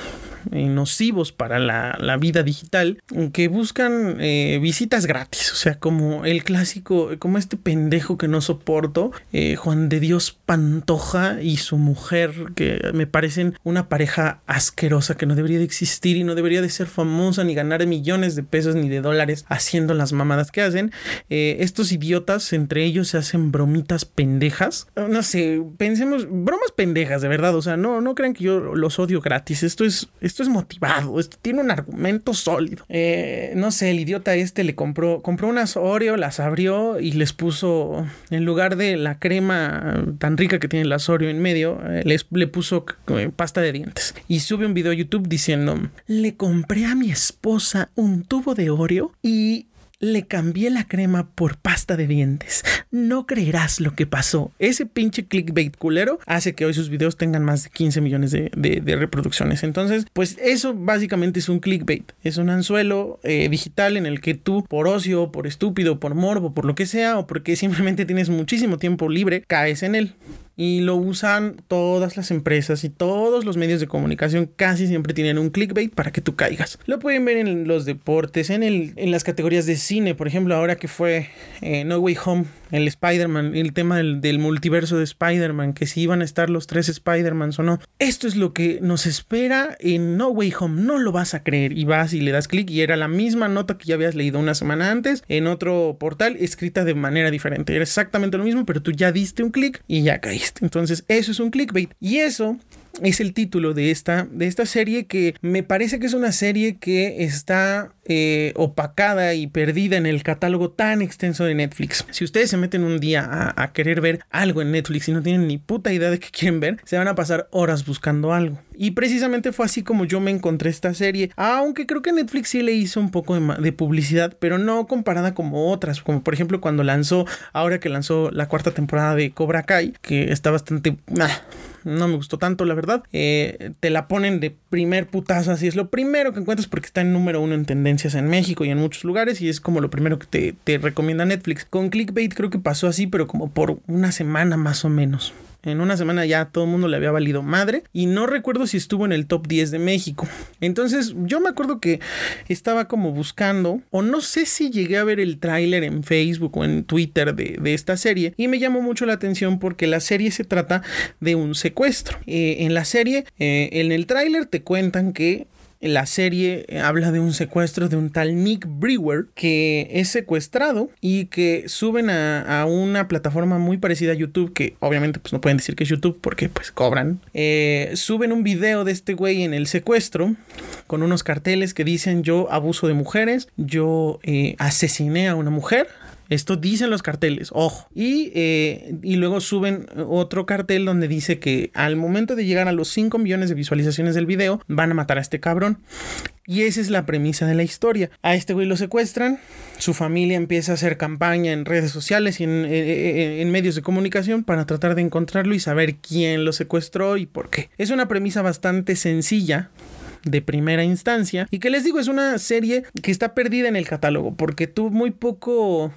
nocivos para la, vida digital que buscan eh, visitas gratis. O sea, como el clásico, como este pendejo que no soporto, eh, Juan de Dios Pantoja y su mujer, que me parecen una pareja asquerosa que no debería de existir y no debería de ser famosa ni ganar millones de pesos ni de dólares haciendo las mamadas que hacen. Eh, estos idiotas entre ellos se hacen bromitas pendejas. No sé, pensemos, bromas pendejas, de verdad. O sea, no, no crean que yo los odio gratis. Esto es esto es motivado, esto tiene un argumento sólido. Eh, no sé, el idiota este le compró, compró unas Oreo, las abrió y les puso, en lugar de la crema tan rica que tiene el Oreo en medio, eh, le puso eh, pasta de dientes. Y sube un video a YouTube diciendo, le compré a mi esposa un tubo de Oreo y le cambié la crema por pasta de dientes. No creerás lo que pasó. Ese pinche clickbait culero hace que hoy sus videos tengan más de 15 millones de, reproducciones. Entonces, pues eso básicamente es un clickbait. Es un anzuelo eh, digital en el que tú, por ocio, por estúpido, por morbo, por lo que sea, o porque simplemente tienes muchísimo tiempo libre, caes en él. Y lo usan todas las empresas y todos los medios de comunicación casi siempre tienen un clickbait para que tú caigas. Lo pueden ver en los deportes, en, el, en las categorías de cine, por ejemplo, ahora que fue eh, No Way Home, el Spider-Man, el tema del, multiverso de Spider-Man, que si iban a estar los tres Spider-Mans o no. Esto es lo que nos espera en No Way Home, no lo vas a creer y vas y le das clic y era la misma nota que ya habías leído una semana antes en otro portal escrita de manera diferente. Era exactamente lo mismo, pero tú ya diste un clic y ya caíste. Entonces eso es un clickbait. Y eso es el título de esta, de esta serie que me parece que es una serie que está eh, opacada y perdida en el catálogo tan extenso de Netflix. Si ustedes se meten un día a, a, querer ver algo en Netflix y no tienen ni puta idea de qué quieren ver, se van a pasar horas buscando algo. Y precisamente fue así como yo me encontré esta serie, aunque creo que Netflix sí le hizo un poco de, publicidad, pero no comparada como otras, como por ejemplo cuando lanzó, ahora que lanzó la cuarta temporada de Cobra Kai, que está bastante... Ah, no me gustó tanto, la verdad. Eh, te la ponen de primer putazo, así es lo primero que encuentras porque está en número uno en tendencias en México y en muchos lugares y es como lo primero que te, te recomienda Netflix. Con Clickbait creo que pasó así, pero como por una semana más o menos. En una semana ya todo el mundo le había valido madre y no recuerdo si estuvo en el top 10 de México. Entonces yo me acuerdo que estaba como buscando o no sé si llegué a ver el tráiler en Facebook o en Twitter de, de, esta serie y me llamó mucho la atención porque la serie se trata de un secuestro. Eh, en la serie, eh, en el tráiler te cuentan que la serie habla de un secuestro de un tal Nick Brewer que es secuestrado y que suben a, a, una plataforma muy parecida a YouTube, que obviamente pues no pueden decir que es YouTube porque pues cobran. Eh, suben un video de este güey en el secuestro con unos carteles que dicen yo abuso de mujeres, yo eh, asesiné a una mujer. Esto dicen los carteles, ojo. Y, eh, y, luego suben otro cartel donde dice que al momento de llegar a los 5 millones de visualizaciones del video, van a matar a este cabrón. Y esa es la premisa de la historia. A este güey lo secuestran, su familia empieza a hacer campaña en redes sociales y en, en, en, medios de comunicación para tratar de encontrarlo y saber quién lo secuestró y por qué. Es una premisa bastante sencilla, de primera instancia. Y que les digo, es una serie que está perdida en el catálogo porque tuvo muy poco...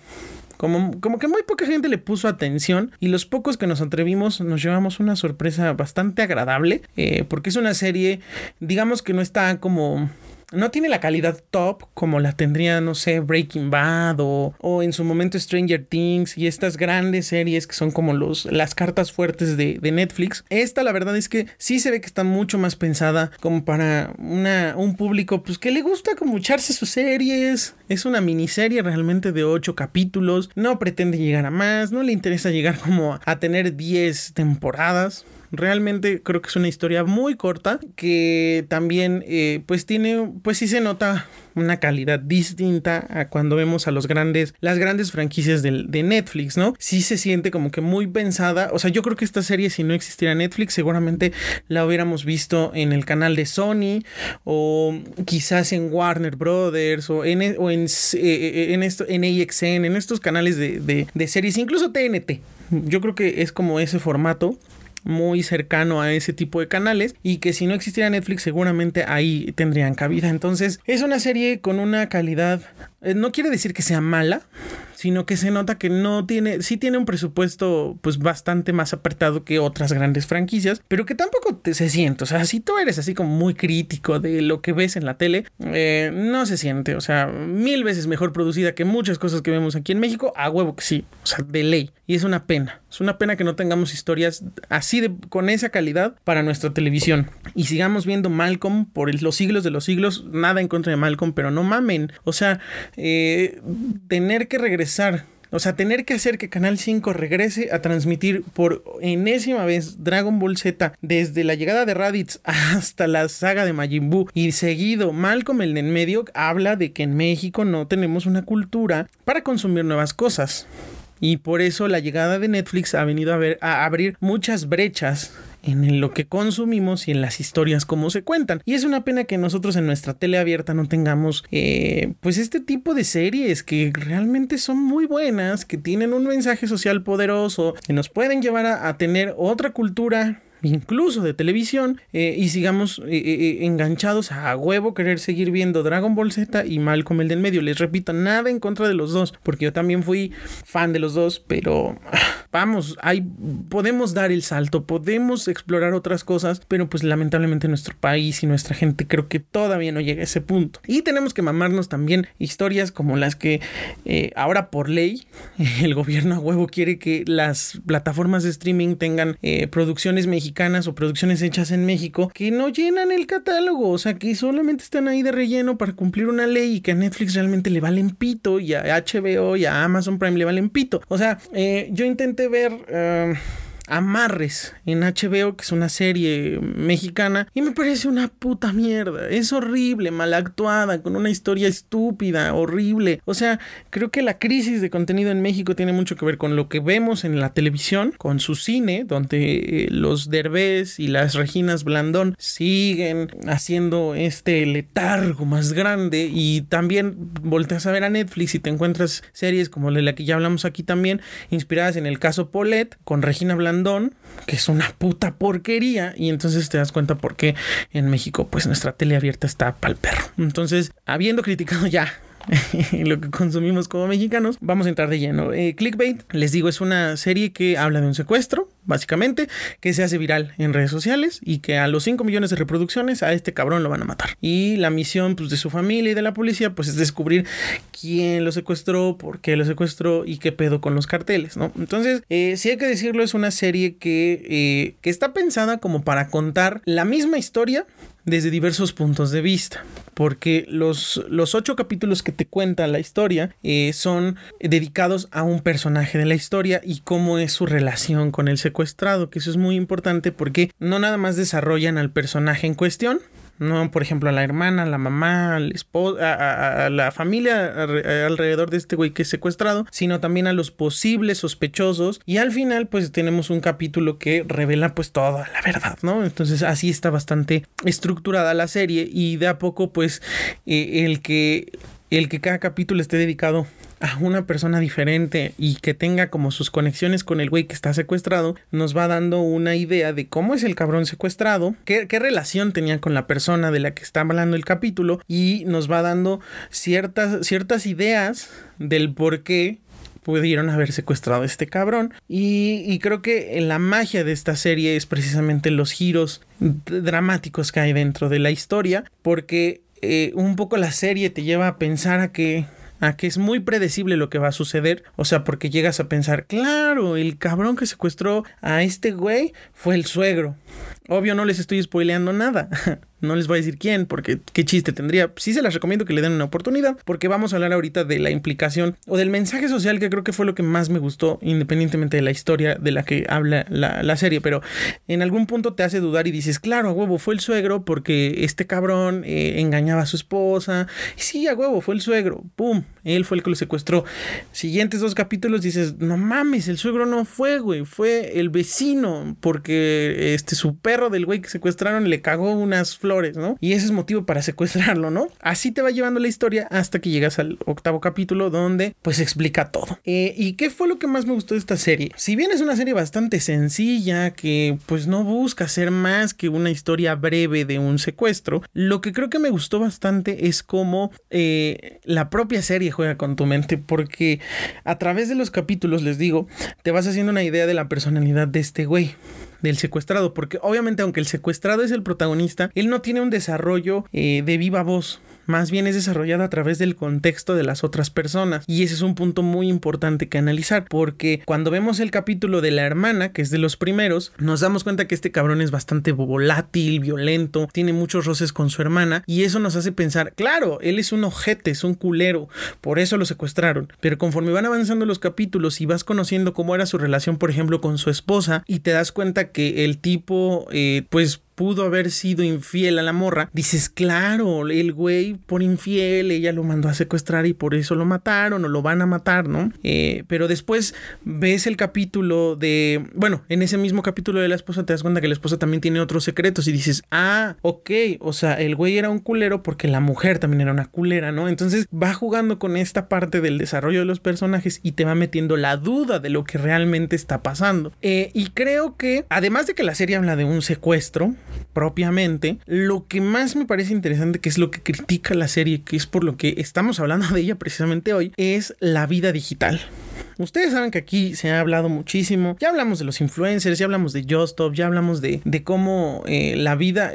Como, como, que muy poca gente le puso atención y los pocos que nos atrevimos nos llevamos una sorpresa bastante agradable eh, porque es una serie digamos que no está como no tiene la calidad top como la tendría, no sé, Breaking Bad o, o, en su momento Stranger Things y estas grandes series que son como los, las cartas fuertes de, de, Netflix. Esta la verdad es que sí se ve que está mucho más pensada como para una, un público pues que le gusta como echarse sus series. Es una miniserie realmente de 8 capítulos. No pretende llegar a más, no le interesa llegar como a tener 10 temporadas. Realmente creo que es una historia muy corta que también eh, pues tiene, pues sí se nota una calidad distinta a cuando vemos a los grandes, las grandes franquicias de, de, Netflix, ¿no? Sí se siente como que muy pensada. O sea, yo creo que esta serie, si no existiera Netflix, seguramente la hubiéramos visto en el canal de Sony o quizás en Warner Brothers o en, o en, eh, en, esto, en AXN, en estos canales de, de, de series, incluso TNT. Yo creo que es como ese formato muy cercano a ese tipo de canales y que si no existiera Netflix seguramente ahí tendrían cabida. Entonces es una serie con una calidad, eh, no quiere decir que sea mala, sino que se nota que no tiene, sí tiene un presupuesto pues bastante más apretado que otras grandes franquicias, pero que tampoco te, se siente, o sea, si tú eres así como muy crítico de lo que ves en la tele, eh, no se siente, o sea, mil veces mejor producida que muchas cosas que vemos aquí en México, a huevo que sí, o sea, de ley, y es una pena, es una pena que no tengamos historias así de, con esa calidad para nuestra televisión, y sigamos viendo Malcolm por los siglos de los siglos, nada en contra de Malcolm, pero no mamen, o sea, eh, tener que regresar o sea, tener que hacer que Canal 5 regrese a transmitir por enésima vez Dragon Ball Z desde la llegada de Raditz hasta la saga de Majin Buu y seguido Malcolm el en medio habla de que en México no tenemos una cultura para consumir nuevas cosas. Y por eso la llegada de Netflix ha venido a, ver, a abrir muchas brechas en lo que consumimos y en las historias como se cuentan. Y es una pena que nosotros en nuestra tele abierta no tengamos eh, pues este tipo de series que realmente son muy buenas, que tienen un mensaje social poderoso, que nos pueden llevar a, a tener otra cultura incluso de televisión, eh, y sigamos eh, eh, enganchados a huevo querer seguir viendo Dragon Ball Z y Malcolm el del medio. Les repito, nada en contra de los dos, porque yo también fui fan de los dos, pero ah, vamos, hay, podemos dar el salto, podemos explorar otras cosas, pero pues lamentablemente nuestro país y nuestra gente creo que todavía no llega a ese punto. Y tenemos que mamarnos también historias como las que ahora por ley el gobierno a huevo quiere que las plataformas de streaming tengan producciones mexicanas o producciones hechas en México que no llenan el catálogo, o sea, que solamente están ahí de relleno para cumplir una ley y que a Netflix realmente le valen pito y a HBO y a Amazon Prime le valen pito. O sea, eh, yo intenté ver... Eh, Amarres en HBO, que es una serie mexicana, y me parece una puta mierda. Es horrible, mal actuada, con una historia estúpida, horrible. O sea, creo que la crisis de contenido en México tiene mucho que ver con lo que vemos en la televisión, con su cine, donde eh, los Derbez y las Reginas Blandón siguen haciendo este letargo más grande. Y también volteas a ver a Netflix y te encuentras series como la que ya hablamos aquí también, inspiradas en el caso Paulette, con Regina Blandón que es una puta porquería. Y entonces te das cuenta por qué en México, pues nuestra tele abierta está pa'l perro. Entonces, habiendo criticado ya lo que consumimos como mexicanos, vamos a entrar de lleno. Eh, Clickbait, les digo, es una serie que habla de un secuestro, básicamente, que se hace viral en redes sociales y que a los 5 millones de reproducciones a este cabrón lo van a matar. Y la misión pues, de su familia y de la policía pues es descubrir quién lo secuestró, por qué lo secuestró y qué pedo con los carteles, ¿no? Entonces, eh, si hay que decirlo, es una serie que, eh, que está pensada como para contar la misma historia desde diversos puntos de vista, porque los, los ocho capítulos que te cuenta la historia eh, son dedicados a un personaje de la historia y cómo es su relación con el secuestrado, que eso es muy importante porque no nada más desarrollan al personaje en cuestión, no, por ejemplo, a la hermana, a la mamá, al esposo, a, la familia alrededor de este güey que es secuestrado, sino también a los posibles sospechosos. Y al final, pues tenemos un capítulo que revela pues toda la verdad, ¿no? Entonces así está bastante estructurada la serie y de a poco, pues eh, el que el que cada capítulo esté dedicado a una persona diferente y que tenga como sus conexiones con el güey que está secuestrado, nos va dando una idea de cómo es el cabrón secuestrado, qué, relación tenía con la persona de la que está hablando el capítulo y nos va dando ciertas, ciertas ideas del por qué pudieron haber secuestrado a este cabrón. Y, creo que la magia de esta serie es precisamente los giros dramáticos que hay dentro de la historia, porque eh, un poco la serie te lleva a pensar a que a que es muy predecible lo que va a suceder. O sea, porque llegas a pensar, claro, el cabrón que secuestró a este güey fue el suegro. Obvio, no les estoy spoileando nada. No les voy a decir quién, porque qué chiste tendría. Sí se las recomiendo que le den una oportunidad, porque vamos a hablar ahorita de la implicación o del mensaje social, que creo que fue lo que más me gustó, independientemente de la historia de la que habla la, serie. Pero en algún punto te hace dudar y dices, claro, a huevo, fue el suegro, porque este cabrón eh, engañaba a su esposa. Y sí, a huevo, fue el suegro. ¡Pum! Él fue el que lo secuestró. Siguientes dos capítulos dices, no mames, el suegro no fue, güey, fue el vecino, porque este su perro del güey que secuestraron le cagó unas flores ¿no? Y ese es motivo para secuestrarlo, ¿no? Así te va llevando la historia hasta que llegas al octavo capítulo donde pues explica todo. Eh, ¿Y qué fue lo que más me gustó de esta serie? Si bien es una serie bastante sencilla que pues no busca ser más que una historia breve de un secuestro, lo que creo que me gustó bastante es cómo eh, la propia serie juega con tu mente porque a través de los capítulos, les digo, te vas haciendo una idea de la personalidad de este güey del secuestrado, porque obviamente aunque el secuestrado es el protagonista, él no tiene un desarrollo eh, de viva voz más bien es desarrollado a través del contexto de las otras personas. Y ese es un punto muy importante que analizar, porque cuando vemos el capítulo de la hermana, que es de los primeros, nos damos cuenta que este cabrón es bastante volátil, violento, tiene muchos roces con su hermana, y eso nos hace pensar, claro, él es un ojete, es un culero, por eso lo secuestraron. Pero conforme van avanzando los capítulos y vas conociendo cómo era su relación, por ejemplo, con su esposa, y te das cuenta que el tipo, eh, pues pudo haber sido infiel a la morra, dices, claro, el güey por infiel, ella lo mandó a secuestrar y por eso lo mataron o lo van a matar, ¿no? Eh, pero después ves el capítulo de, bueno, en ese mismo capítulo de la esposa te das cuenta que la esposa también tiene otros secretos y dices, ah, ok, o sea, el güey era un culero porque la mujer también era una culera, ¿no? Entonces va jugando con esta parte del desarrollo de los personajes y te va metiendo la duda de lo que realmente está pasando. Eh, y creo que, además de que la serie habla de un secuestro, propiamente, lo que más me parece interesante, que es lo que critica la serie, que es por lo que estamos hablando de ella precisamente hoy, es la vida digital. Ustedes saben que aquí se ha hablado muchísimo. Ya hablamos de los influencers, ya hablamos de Justop, ya hablamos de, de cómo eh, la vida,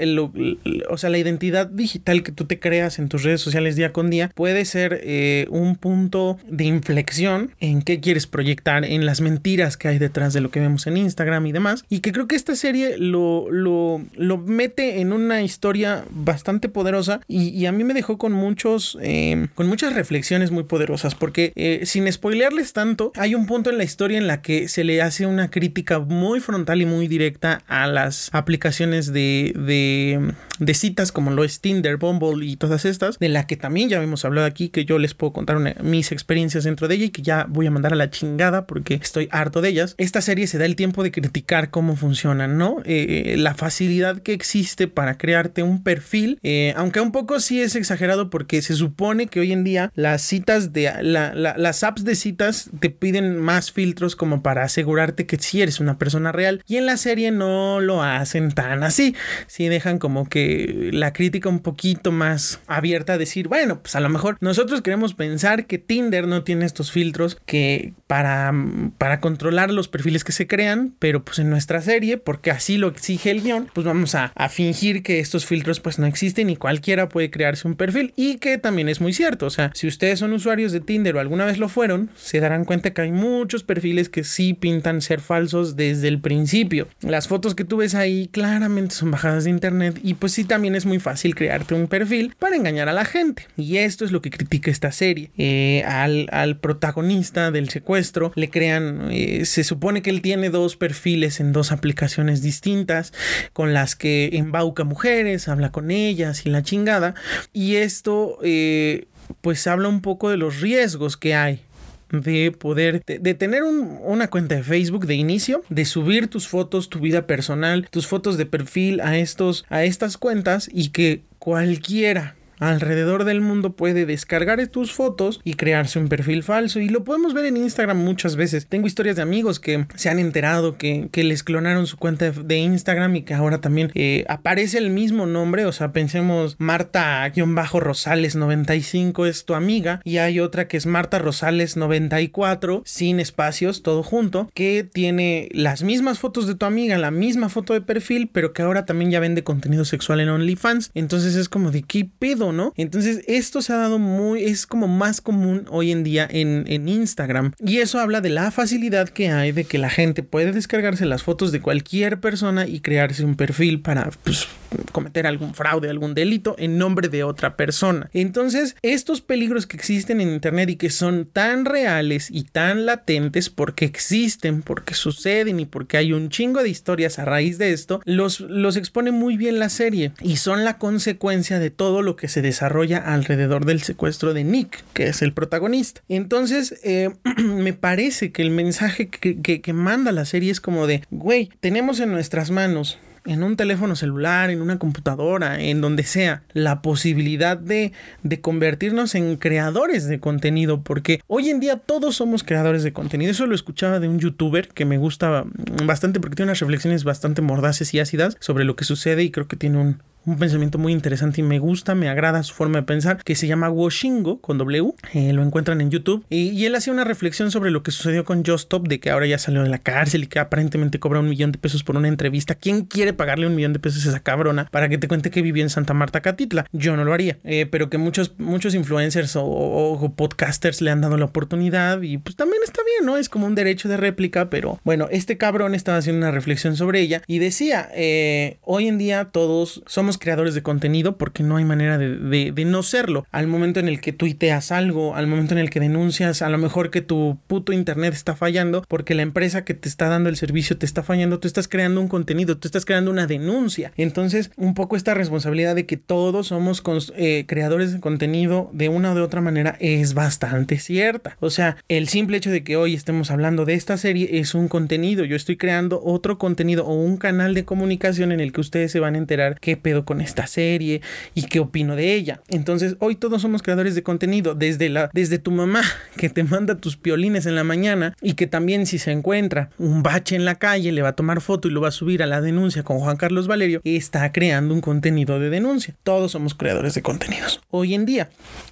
o sea, la identidad digital que tú te creas en tus redes sociales día con día puede ser eh, un punto de inflexión en qué quieres proyectar, en las mentiras que hay detrás de lo que vemos en Instagram y demás. Y que creo que esta serie lo, lo, lo mete en una historia bastante poderosa y, a mí me dejó con muchos, eh, con muchas reflexiones muy poderosas porque sin spoilearles tanto, hay un punto en la historia en la que se le hace una crítica muy frontal y muy directa a las aplicaciones de, de, citas como lo es Tinder, Bumble y todas estas, de la que también ya hemos hablado aquí, que yo les puedo contar mis experiencias dentro de ella y que ya voy a mandar a la chingada porque estoy harto de ellas. Esta serie se da el tiempo de criticar cómo funcionan, ¿no? Eh, la facilidad que existe para crearte un perfil, eh, aunque un poco sí es exagerado porque se supone que hoy en día las citas de las apps de citas te piden más filtros como para asegurarte que si eres una persona real y en la serie no lo hacen tan así. Si dejan como que la crítica un poquito más abierta a decir, bueno, pues a lo mejor nosotros queremos pensar que Tinder no tiene estos filtros que para, para controlar los perfiles que se crean, pero pues en nuestra serie, porque así lo exige el guion, pues vamos a, a fingir que estos filtros pues no existen y cualquiera puede crearse un perfil y que también es muy cierto, o sea, si ustedes son usuarios de Tinder o alguna vez lo fueron, se darán cuenta que hay muchos perfiles que sí pintan ser falsos desde el principio. Las fotos que tú ves ahí claramente son bajadas de internet y pues sí también es muy fácil crearte un perfil para engañar a la gente. Y esto es lo que critica esta serie. Eh, al, protagonista del secuestro le crean, eh, se supone que él tiene dos perfiles en dos aplicaciones distintas con las que embauca mujeres, habla con ellas y la chingada. Y esto... Eh, pues habla un poco de los riesgos que hay de poder, de, tener una cuenta de Facebook de inicio, de subir tus fotos, tu vida personal, tus fotos de perfil a estos, a estas cuentas y que cualquiera alrededor del mundo puede descargar tus fotos y crearse un perfil falso. Y lo podemos ver en Instagram muchas veces. Tengo historias de amigos que se han enterado que, les clonaron su cuenta de Instagram y que ahora también eh, aparece el mismo nombre. O sea, pensemos Marta-Rosales95 es tu amiga y hay otra que es Marta Rosales94 sin espacios, todo junto, que tiene las mismas fotos de tu amiga, la misma foto de perfil, pero que ahora también ya vende contenido sexual en OnlyFans. Entonces es como de qué pedo ¿no? Entonces esto se ha dado muy, es como más común hoy en día en, en Instagram. Y eso habla de la facilidad que hay de que la gente puede descargarse las fotos de cualquier persona y crearse un perfil para pues, cometer algún fraude, algún delito en nombre de otra persona. Entonces, estos peligros que existen en Internet y que son tan reales y tan latentes porque existen, porque suceden y porque hay un chingo de historias a raíz de esto, los, los expone muy bien la serie y son la consecuencia de todo lo que se desarrolla alrededor del secuestro de Nick, que es el protagonista. Entonces, eh, me parece que el mensaje que, que manda la serie es como de, güey, tenemos en nuestras manos en un teléfono celular, en una computadora, en donde sea, la posibilidad de, de convertirnos en creadores de contenido, porque hoy en día todos somos creadores de contenido. Eso lo escuchaba de un youtuber que me gusta bastante porque tiene unas reflexiones bastante mordaces y ácidas sobre lo que sucede y creo que tiene un, un pensamiento muy interesante y me gusta, me agrada su forma de pensar, que se llama Washingo con W, eh, lo encuentran en YouTube, y, él hacía una reflexión sobre lo que sucedió con Justop, de que ahora ya salió de la cárcel y que aparentemente cobra un millón de pesos por una entrevista. ¿Quién quiere pagarle un millón de pesos a esa cabrona para que te cuente que vivía en Santa Marta, Catitla? Yo no lo haría, eh, pero que muchos, muchos influencers o, podcasters le han dado la oportunidad y pues también está ¿no? Es como un derecho de réplica, pero bueno, este cabrón estaba haciendo una reflexión sobre ella y decía, eh, hoy en día todos somos creadores de contenido porque no hay manera de, de no serlo. Al momento en el que tuiteas algo, al momento en el que denuncias, a lo mejor que tu puto internet está fallando porque la empresa que te está dando el servicio te está fallando, tú estás creando un contenido, tú estás creando una denuncia. Entonces, un poco esta responsabilidad de que todos somos eh, creadores de contenido de una o de otra manera es bastante cierta. O sea, el simple hecho de que hoy estemos hablando de esta serie es un contenido. Yo estoy creando otro contenido o un canal de comunicación en el que ustedes se van a enterar qué pedo con esta serie y qué opino de ella. Entonces, hoy todos somos creadores de contenido, desde la desde tu mamá que te manda tus piolines en la mañana y que también si se encuentra un bache en la calle le va a tomar foto y lo va a subir a la denuncia con Juan Carlos Valerio, está creando un contenido de denuncia. Todos somos creadores de contenidos hoy en día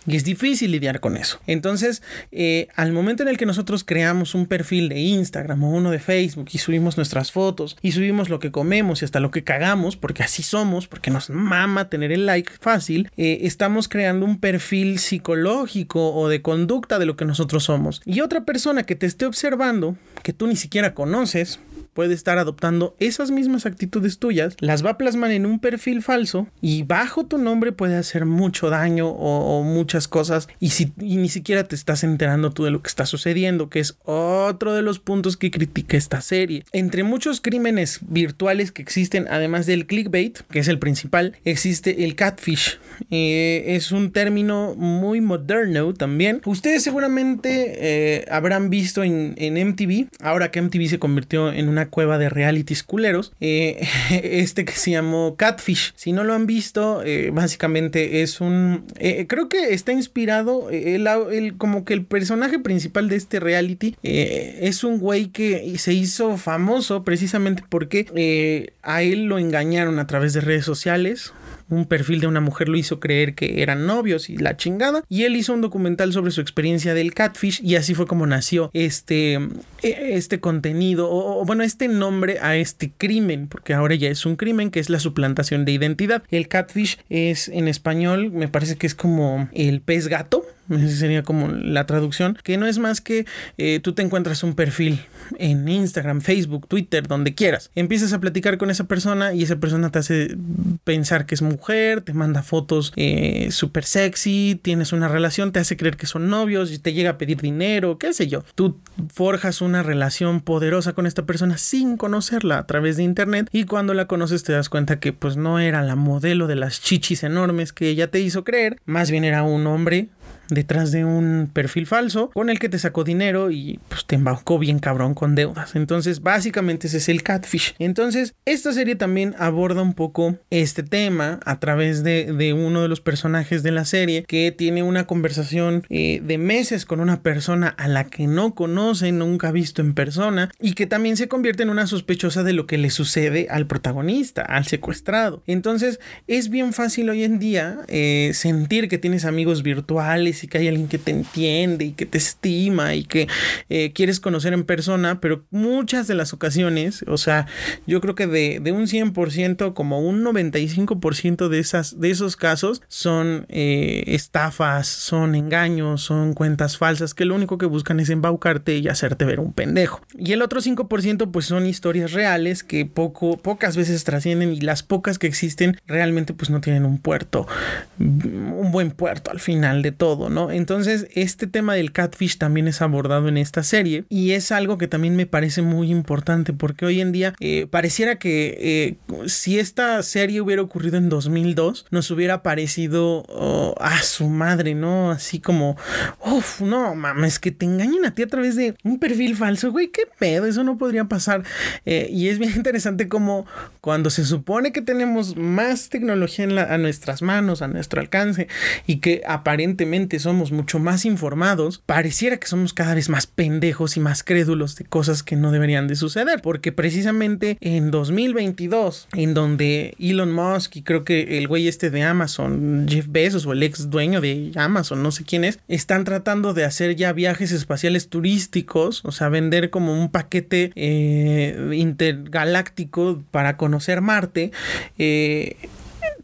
y es difícil lidiar con eso. Entonces, eh, al momento en el que nosotros creamos un perfil de Instagram o uno de Facebook y subimos nuestras fotos y subimos lo que comemos y hasta lo que cagamos, porque así somos, porque nos mama tener el like fácil, eh, estamos creando un perfil psicológico o de conducta de lo que nosotros somos. Y otra persona que te esté observando, que tú ni siquiera conoces, puede estar adoptando esas mismas actitudes tuyas, las va a plasmar en un perfil falso y bajo tu nombre puede hacer mucho daño o, muchas cosas y, si, ni siquiera te estás enterando tú de lo que está sucediendo, que es otro de los puntos que critica esta serie. Entre muchos crímenes virtuales que existen, además del clickbait, que es el principal, existe el catfish. Eh, es un término muy moderno también. Ustedes seguramente eh, habrán visto en, en MTV, ahora que MTV se convirtió en una cueva de realities culeros, eh, este que se llamó Catfish. Si no lo han visto, eh, básicamente es un... Eh, creo que está inspirado, el, como que el personaje principal de este reality es un güey que se hizo famoso precisamente porque a él lo engañaron a través de redes sociales un perfil de una mujer lo hizo creer que eran novios y la chingada. Y él hizo un documental sobre su experiencia del catfish y así fue como nació este, e, este contenido o, bueno, este nombre a este crimen, porque ahora ya es un crimen que es la suplantación de identidad. El catfish es en español, me parece que es como el pez gato esa sería como la traducción, que no es más que eh, tú te encuentras un perfil en Instagram, Facebook, Twitter, donde quieras. Empiezas a platicar con esa persona y esa persona te hace pensar que es mujer, te manda fotos eh, súper sexy, tienes una relación, te hace creer que son novios y te llega a pedir dinero, qué sé yo. Tú forjas una relación poderosa con esta persona sin conocerla a través de internet y cuando la conoces te das cuenta que pues no era la modelo de las chichis enormes que ella te hizo creer, más bien era un hombre detrás de un perfil falso con el que te sacó dinero y pues te embaucó bien cabrón con deudas. Entonces, básicamente ese es el catfish. Entonces, esta serie también aborda un poco este tema a través de, de uno de los personajes de la serie que tiene una conversación eh, de meses con una persona a la que no conoce, nunca ha visto en persona y que también se convierte en una sospechosa de lo que le sucede al protagonista, al secuestrado. Entonces, es bien fácil hoy en día eh, sentir que tienes amigos virtuales y que hay alguien que te entiende y que te estima y que eh, quieres conocer en persona, pero muchas de las ocasiones, o sea, yo creo que de, de un 100%, como un 95% de, esas, de esos casos son eh, estafas, son engaños, son cuentas falsas que lo único que buscan es embaucarte y hacerte ver un pendejo. Y el otro 5% pues son historias reales que poco, pocas veces trascienden y las pocas que existen realmente pues no tienen un puerto, un buen puerto al final de todo. ¿No? Entonces, este tema del catfish también es abordado en esta serie y es algo que también me parece muy importante porque hoy en día eh, pareciera que eh, si esta serie hubiera ocurrido en 2002, nos hubiera parecido oh, a su madre, ¿no? Así como, uff, no mames, que te engañen a ti a través de un perfil falso, güey, qué pedo, eso no podría pasar. Eh, y es bien interesante como cuando se supone que tenemos más tecnología a nuestras manos, a nuestro alcance y que aparentemente somos mucho más informados, pareciera que somos cada vez más pendejos y más crédulos de cosas que no deberían de suceder, porque precisamente en 2022, en donde Elon Musk y creo que el güey este de Amazon, Jeff Bezos o el ex dueño de Amazon, no sé quién es, están tratando de hacer ya viajes espaciales turísticos, o sea, vender como un paquete eh, intergaláctico para conocer Marte. Eh,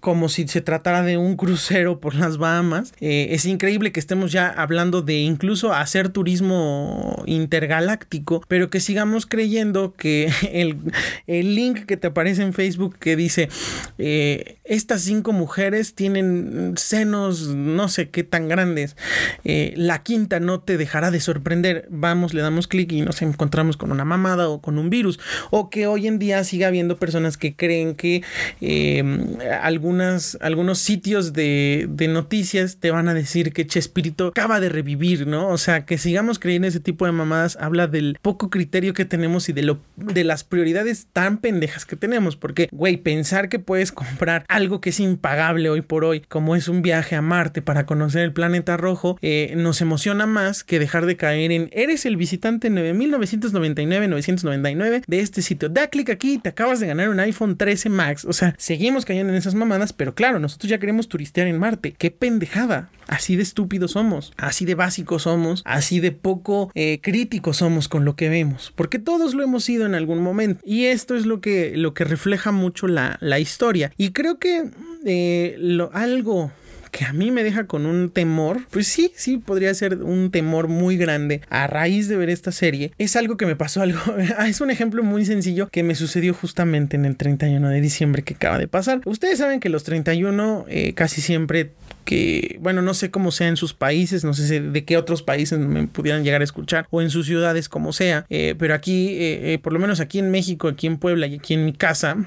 como si se tratara de un crucero por las Bahamas. Eh, es increíble que estemos ya hablando de incluso hacer turismo intergaláctico, pero que sigamos creyendo que el, el link que te aparece en Facebook que dice eh, estas cinco mujeres tienen senos no sé qué tan grandes, eh, la quinta no te dejará de sorprender, vamos, le damos clic y nos encontramos con una mamada o con un virus, o que hoy en día siga habiendo personas que creen que algunos sitios de, noticias te van a decir que Chespirito acaba de revivir, ¿no? O sea, que sigamos creyendo ese tipo de mamadas habla del poco criterio que tenemos y de lo de las prioridades tan pendejas que tenemos, porque güey, pensar que puedes comprar algo que es impagable hoy por hoy, como es un viaje a Marte para conocer el planeta rojo, eh, nos emociona más que dejar de caer en eres el visitante 9999 de este sitio. Da clic aquí y te acabas de ganar un iPhone 13 Max. O sea, seguimos cayendo en esas mamadas, pero claro, nosotros ya queremos turistear en Marte. Qué pendejada. Así de estúpidos somos, así de básicos somos, así de poco eh, críticos somos con lo que vemos, porque todos lo hemos sido en algún momento. Y esto es lo que, lo que refleja mucho la, la historia. Y creo que eh, lo, algo que a mí me deja con un temor, pues sí, sí, podría ser un temor muy grande a raíz de ver esta serie. Es algo que me pasó algo, es un ejemplo muy sencillo que me sucedió justamente en el 31 de diciembre que acaba de pasar. Ustedes saben que los 31 eh, casi siempre que, bueno, no sé cómo sea en sus países, no sé de qué otros países me pudieran llegar a escuchar, o en sus ciudades, como sea, eh, pero aquí, eh, por lo menos aquí en México, aquí en Puebla y aquí en mi casa,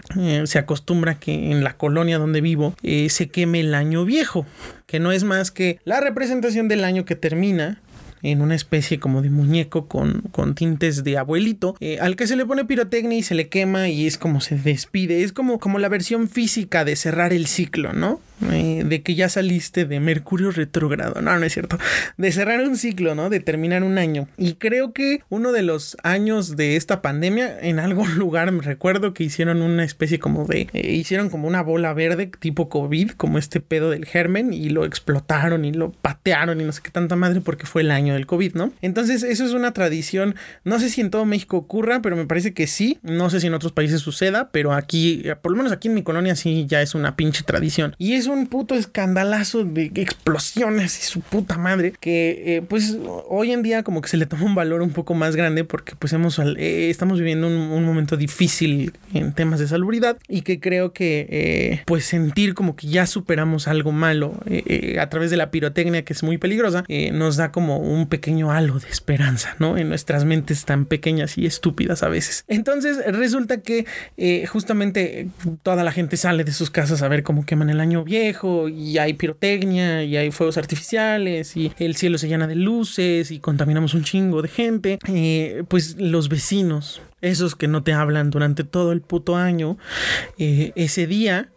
se acostumbra que en la colonia donde vivo se queme el año viejo que no es más que la representación del año que termina en una especie como de muñeco con, con tintes de abuelito, eh, al que se le pone pirotecnia y se le quema y es como se despide. Es como, como la versión física de cerrar el ciclo, ¿no? Eh, de que ya saliste de Mercurio retrógrado. No, no es cierto. De cerrar un ciclo, ¿no? De terminar un año. Y creo que uno de los años de esta pandemia, en algún lugar me recuerdo que hicieron una especie como de. Eh, hicieron como una bola verde tipo COVID, como este pedo del germen, y lo explotaron y lo patearon y no sé qué tanta madre porque fue el año del COVID, ¿no? Entonces, eso es una tradición. No sé si en todo México ocurra, pero me parece que sí. No sé si en otros países suceda, pero aquí, por lo menos aquí en mi colonia, sí ya es una pinche tradición. Y es un puto escandalazo de explosiones y su puta madre que eh, pues hoy en día como que se le toma un valor un poco más grande porque pues hemos eh, estamos viviendo un, momento difícil en temas de salubridad y que creo que eh, pues sentir como que ya superamos algo malo a través de la pirotecnia que es muy peligrosa nos da como un pequeño halo de esperanza no en nuestras mentes tan pequeñas y estúpidas a veces. Entonces resulta que justamente toda la gente sale de sus casas a ver cómo queman el año viejo y hay pirotecnia y hay fuegos artificiales y el cielo se llena de luces y contaminamos un chingo de gente, eh, pues los vecinos, esos que no te hablan durante todo el puto año, eh, ese día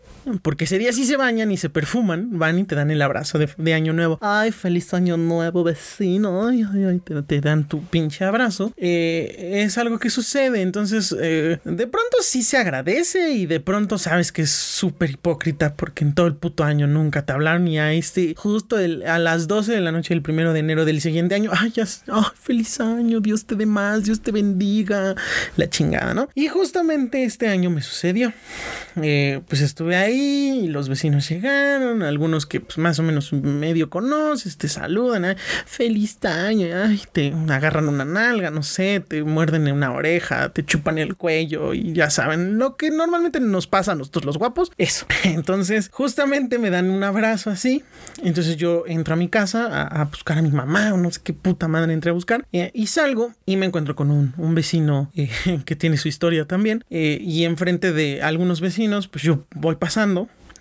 porque ese día sí se bañan y se perfuman, van y te dan el abrazo de, año nuevo. Ay, feliz año nuevo, vecino. Ay, ay, ay, te, dan tu pinche abrazo. Eh, es algo que sucede, entonces eh, de pronto sí se agradece y de pronto sabes que es súper hipócrita porque en todo el puto año nunca te hablaron y a este, justo a las 12 de la noche del primero de enero del siguiente año, ay, ya, ay, feliz año, Dios te dé más, Dios te bendiga, la chingada, ¿no? Y justamente este año me sucedió. Eh, pues estuve ahí y los vecinos llegaron, algunos que pues, más o menos medio conoces, te saludan, feliz año, te agarran una nalga, no sé, te muerden en una oreja, te chupan el cuello y ya saben, lo que normalmente nos pasa a nosotros los guapos, eso. Entonces, justamente me dan un abrazo así, entonces yo entro a mi casa a, buscar a mi mamá o no sé qué puta madre entré a buscar eh, y salgo y me encuentro con un, un vecino eh, que tiene su historia también eh, y enfrente de algunos vecinos, pues yo voy pasando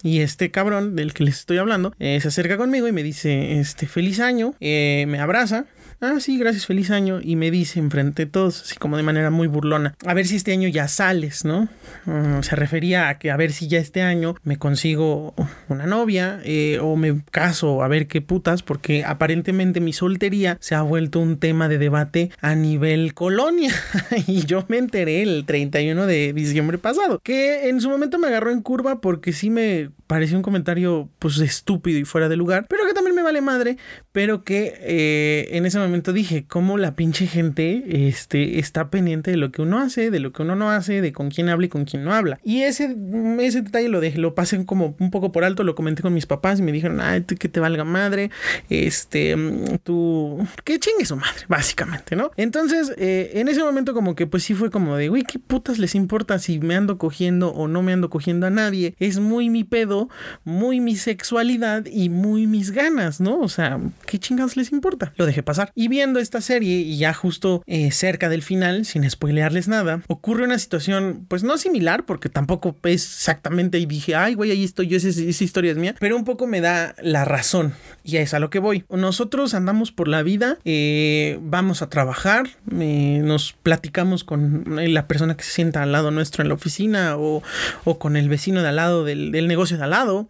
y este cabrón del que les estoy hablando eh, se acerca conmigo y me dice, este, feliz año, eh, me abraza ah, sí, gracias, feliz año. Y me dice enfrente de todos, así como de manera muy burlona, a ver si este año ya sales, ¿no? Mm, se refería a que a ver si ya este año me consigo una novia eh, o me caso, a ver qué putas, porque aparentemente mi soltería se ha vuelto un tema de debate a nivel colonia. y yo me enteré el 31 de diciembre pasado, que en su momento me agarró en curva porque sí me pareció un comentario pues estúpido y fuera de lugar, pero que también me vale madre, pero que eh, en ese momento dije, cómo la pinche gente este, está pendiente de lo que uno hace, de lo que uno no hace, de con quién habla y con quién no habla. Y ese, ese detalle lo dejé, lo pasé como un poco por alto, lo comenté con mis papás y me dijeron, ay, que te valga madre, este, tú, que chingue su madre, básicamente, ¿no? Entonces, eh, en ese momento como que pues sí fue como de, güey, ¿qué putas les importa si me ando cogiendo o no me ando cogiendo a nadie? Es muy mi pedo, muy mi sexualidad y muy mis ganas, ¿no? O sea, ¿qué chingados les importa? Lo dejé pasar. Y viendo esta serie y ya justo eh, cerca del final, sin spoilearles nada, ocurre una situación pues no similar porque tampoco es exactamente y dije, ay, güey, ahí estoy yo, esa, historia es mía, pero un poco me da la razón y es a lo que voy. Nosotros andamos por la vida, eh, vamos a trabajar, eh, nos platicamos con la persona que se sienta al lado nuestro en la oficina o, o con el vecino de al lado del, del negocio de al lado,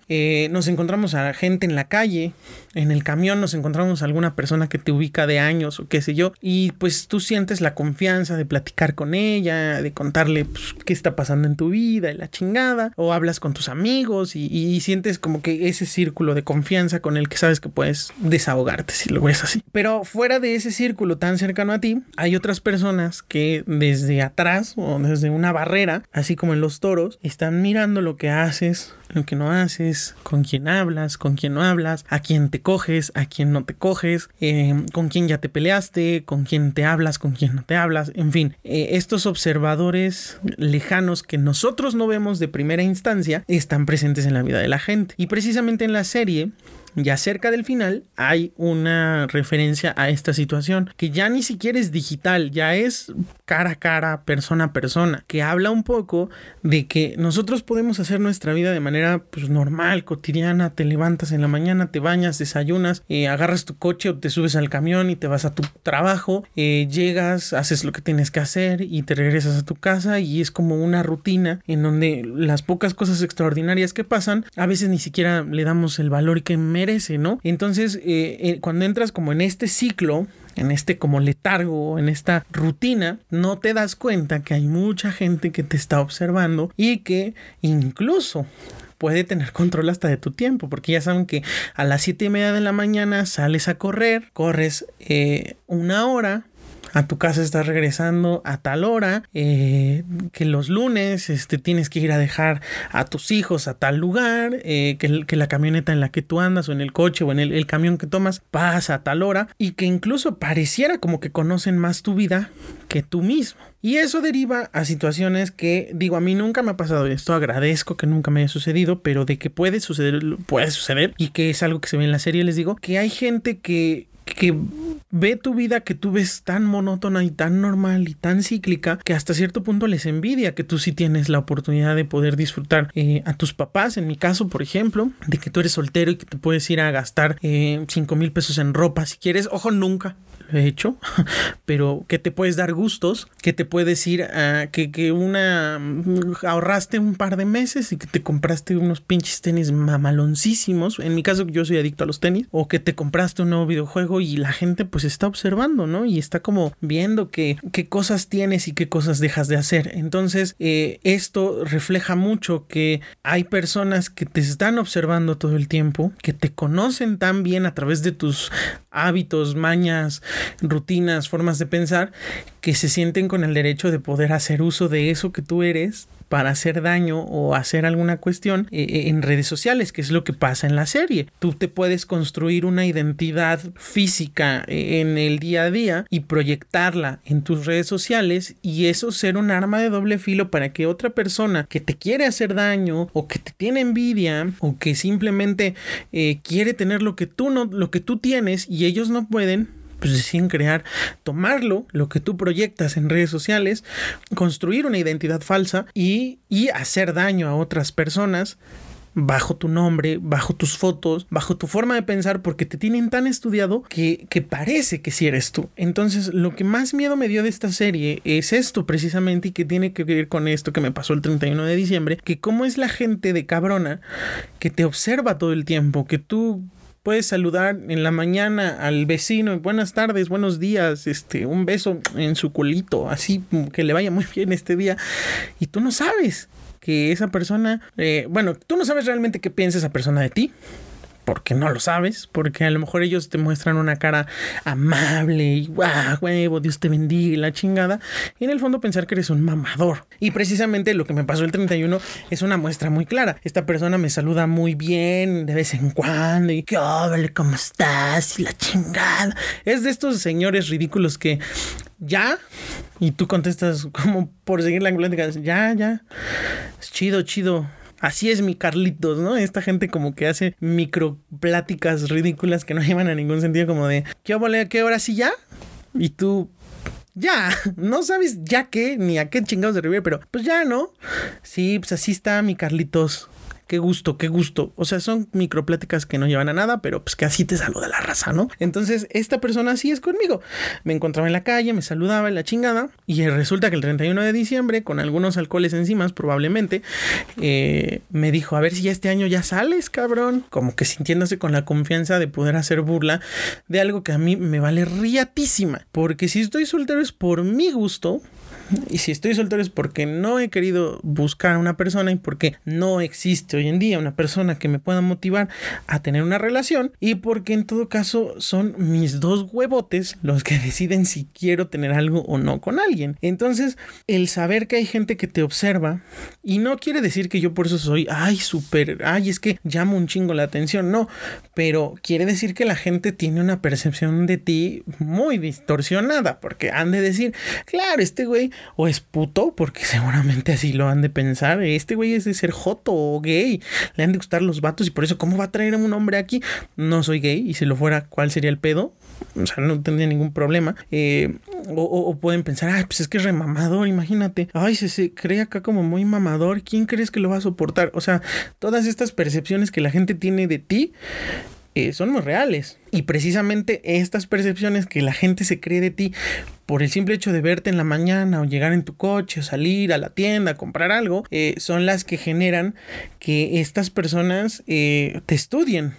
nos encontramos a gente en la calle, en el camión nos encontramos a alguna persona que te ubica de años o qué sé yo, y pues tú sientes la confianza de platicar con ella, de contarle pues, qué está pasando en tu vida y la chingada, o hablas con tus amigos y sientes como que ese círculo de confianza con el que sabes que puedes desahogarte si lo ves así. Pero fuera de ese círculo tan cercano a ti, hay otras personas que desde atrás o desde una barrera, así como en los toros, están mirando lo que haces, lo que no haces, con quién hablas, con quién no hablas, a quién te coges, a quién no te coges, eh, con quién ya te peleaste, con quién te hablas, con quién no te hablas, en fin, eh, estos observadores lejanos que nosotros no vemos de primera instancia están presentes en la vida de la gente. Y precisamente en la serie ya cerca del final hay una referencia a esta situación que ya ni siquiera es digital, ya es cara a cara, persona a persona, que habla un poco de que nosotros podemos hacer nuestra vida de manera pues, normal, cotidiana, te levantas en la mañana, te bañas, desayunas, eh, agarras tu coche o te subes al camión y te vas a tu trabajo, eh, llegas, haces lo que tienes que hacer y te regresas a tu casa y es como una rutina en donde las pocas cosas extraordinarias que pasan a veces ni siquiera le damos el valor que merece, ¿no? Entonces, eh, eh, cuando entras como en este ciclo, en este como letargo, en esta rutina, no te das cuenta que hay mucha gente que te está observando y que incluso puede tener control hasta de tu tiempo, porque ya saben que a las siete y media de la mañana sales a correr, corres eh, una hora, a tu casa estás regresando a tal hora, eh, que los lunes este, tienes que ir a dejar a tus hijos a tal lugar, eh, que, la camioneta en la que tú andas o en el coche o en el, el, camión que tomas pasa a tal hora y que incluso pareciera como que conocen más tu vida que tú mismo. Y eso deriva a situaciones que, digo, a mí nunca me ha pasado esto, agradezco que nunca me haya sucedido, pero de que puede suceder, puede suceder, y que es algo que se ve en la serie, les digo, que hay gente que que ve tu vida que tú ves tan monótona y tan normal y tan cíclica que hasta cierto punto les envidia que tú sí tienes la oportunidad de poder disfrutar eh, a tus papás, en mi caso, por ejemplo, de que tú eres soltero y que te puedes ir a gastar 5 eh, mil pesos en ropa si quieres, ojo, nunca lo he hecho, pero que te puedes dar gustos, que te puedes ir a que, que una ahorraste un par de meses y que te compraste unos pinches tenis mamaloncísimos, en mi caso yo soy adicto a los tenis, o que te compraste un nuevo videojuego y la gente pues está observando, ¿no? Y está como viendo que, qué cosas tienes y qué cosas dejas de hacer. Entonces, eh, esto refleja mucho que hay personas que te están observando todo el tiempo, que te conocen tan bien a través de tus hábitos, mañas, rutinas, formas de pensar, que se sienten con el derecho de poder hacer uso de eso que tú eres para hacer daño o hacer alguna cuestión eh, en redes sociales, que es lo que pasa en la serie. Tú te puedes construir una identidad física eh, en el día a día y proyectarla en tus redes sociales y eso ser un arma de doble filo para que otra persona que te quiere hacer daño o que te tiene envidia o que simplemente eh, quiere tener lo que tú no, lo que tú tienes y ellos no pueden, pues deciden crear, tomarlo, lo que tú proyectas en redes sociales, construir una identidad falsa y, y hacer daño a otras personas bajo tu nombre, bajo tus fotos, bajo tu forma de pensar, porque te tienen tan estudiado que, que parece que sí eres tú. Entonces, lo que más miedo me dio de esta serie es esto precisamente y que tiene que ver con esto que me pasó el 31 de diciembre, que cómo es la gente de cabrona que te observa todo el tiempo, que tú puedes saludar en la mañana al vecino, buenas tardes, buenos días, este, un beso en su culito, así que le vaya muy bien este día, y tú no sabes que esa persona, eh, bueno, tú no sabes realmente qué piensa esa persona de ti, porque no lo sabes, porque a lo mejor ellos te muestran una cara amable y guau, huevo, Dios te bendiga y la chingada, y en el fondo pensar que eres un mamador. Y precisamente lo que me pasó el 31 es una muestra muy clara. Esta persona me saluda muy bien de vez en cuando y que, vale, ¿cómo estás? Y la chingada. Es de estos señores ridículos que ya, y tú contestas como por seguir la ambulancia, ya, ya, es chido, chido Así es mi Carlitos, ¿no? Esta gente como que hace micro pláticas ridículas que no llevan a ningún sentido, como de, ¿qué a qué hora sí ya? Y tú, ya, no sabes ya qué, ni a qué chingados de revive, pero pues ya, ¿no? Sí, pues así está mi Carlitos qué gusto, qué gusto. O sea, son micropláticas que no llevan a nada, pero pues que así te saluda la raza, ¿no? Entonces, esta persona así es conmigo. Me encontraba en la calle, me saludaba en la chingada, y resulta que el 31 de diciembre, con algunos alcoholes encima, probablemente, eh, me dijo, a ver si este año ya sales, cabrón. Como que sintiéndose con la confianza de poder hacer burla de algo que a mí me vale riatísima. Porque si estoy soltero es por mi gusto, y si estoy soltero es porque no he querido buscar a una persona y porque no existe hoy en día una persona que me pueda motivar a tener una relación y porque en todo caso son mis dos huevotes los que deciden si quiero tener algo o no con alguien. Entonces, el saber que hay gente que te observa y no quiere decir que yo por eso soy, ay, súper, ay, es que llamo un chingo la atención, no, pero quiere decir que la gente tiene una percepción de ti muy distorsionada porque han de decir, claro, este güey o es puto, porque seguramente así lo han de pensar. Este güey es de ser joto o gay, le han de gustar los vatos y por eso, ¿cómo va a traer a un hombre aquí? No soy gay y si lo fuera, ¿cuál sería el pedo? O sea, no tendría ningún problema. Eh, o, pueden pensar, ay, pues es que es remamador, imagínate. Ay, se, se cree acá como muy mamador. ¿Quién crees que lo va a soportar? O sea, todas estas percepciones que la gente tiene de ti eh, son muy reales. Y precisamente estas percepciones que la gente se cree de ti por el simple hecho de verte en la mañana o llegar en tu coche o salir a la tienda a comprar algo, eh, son las que generan que estas personas eh, te estudien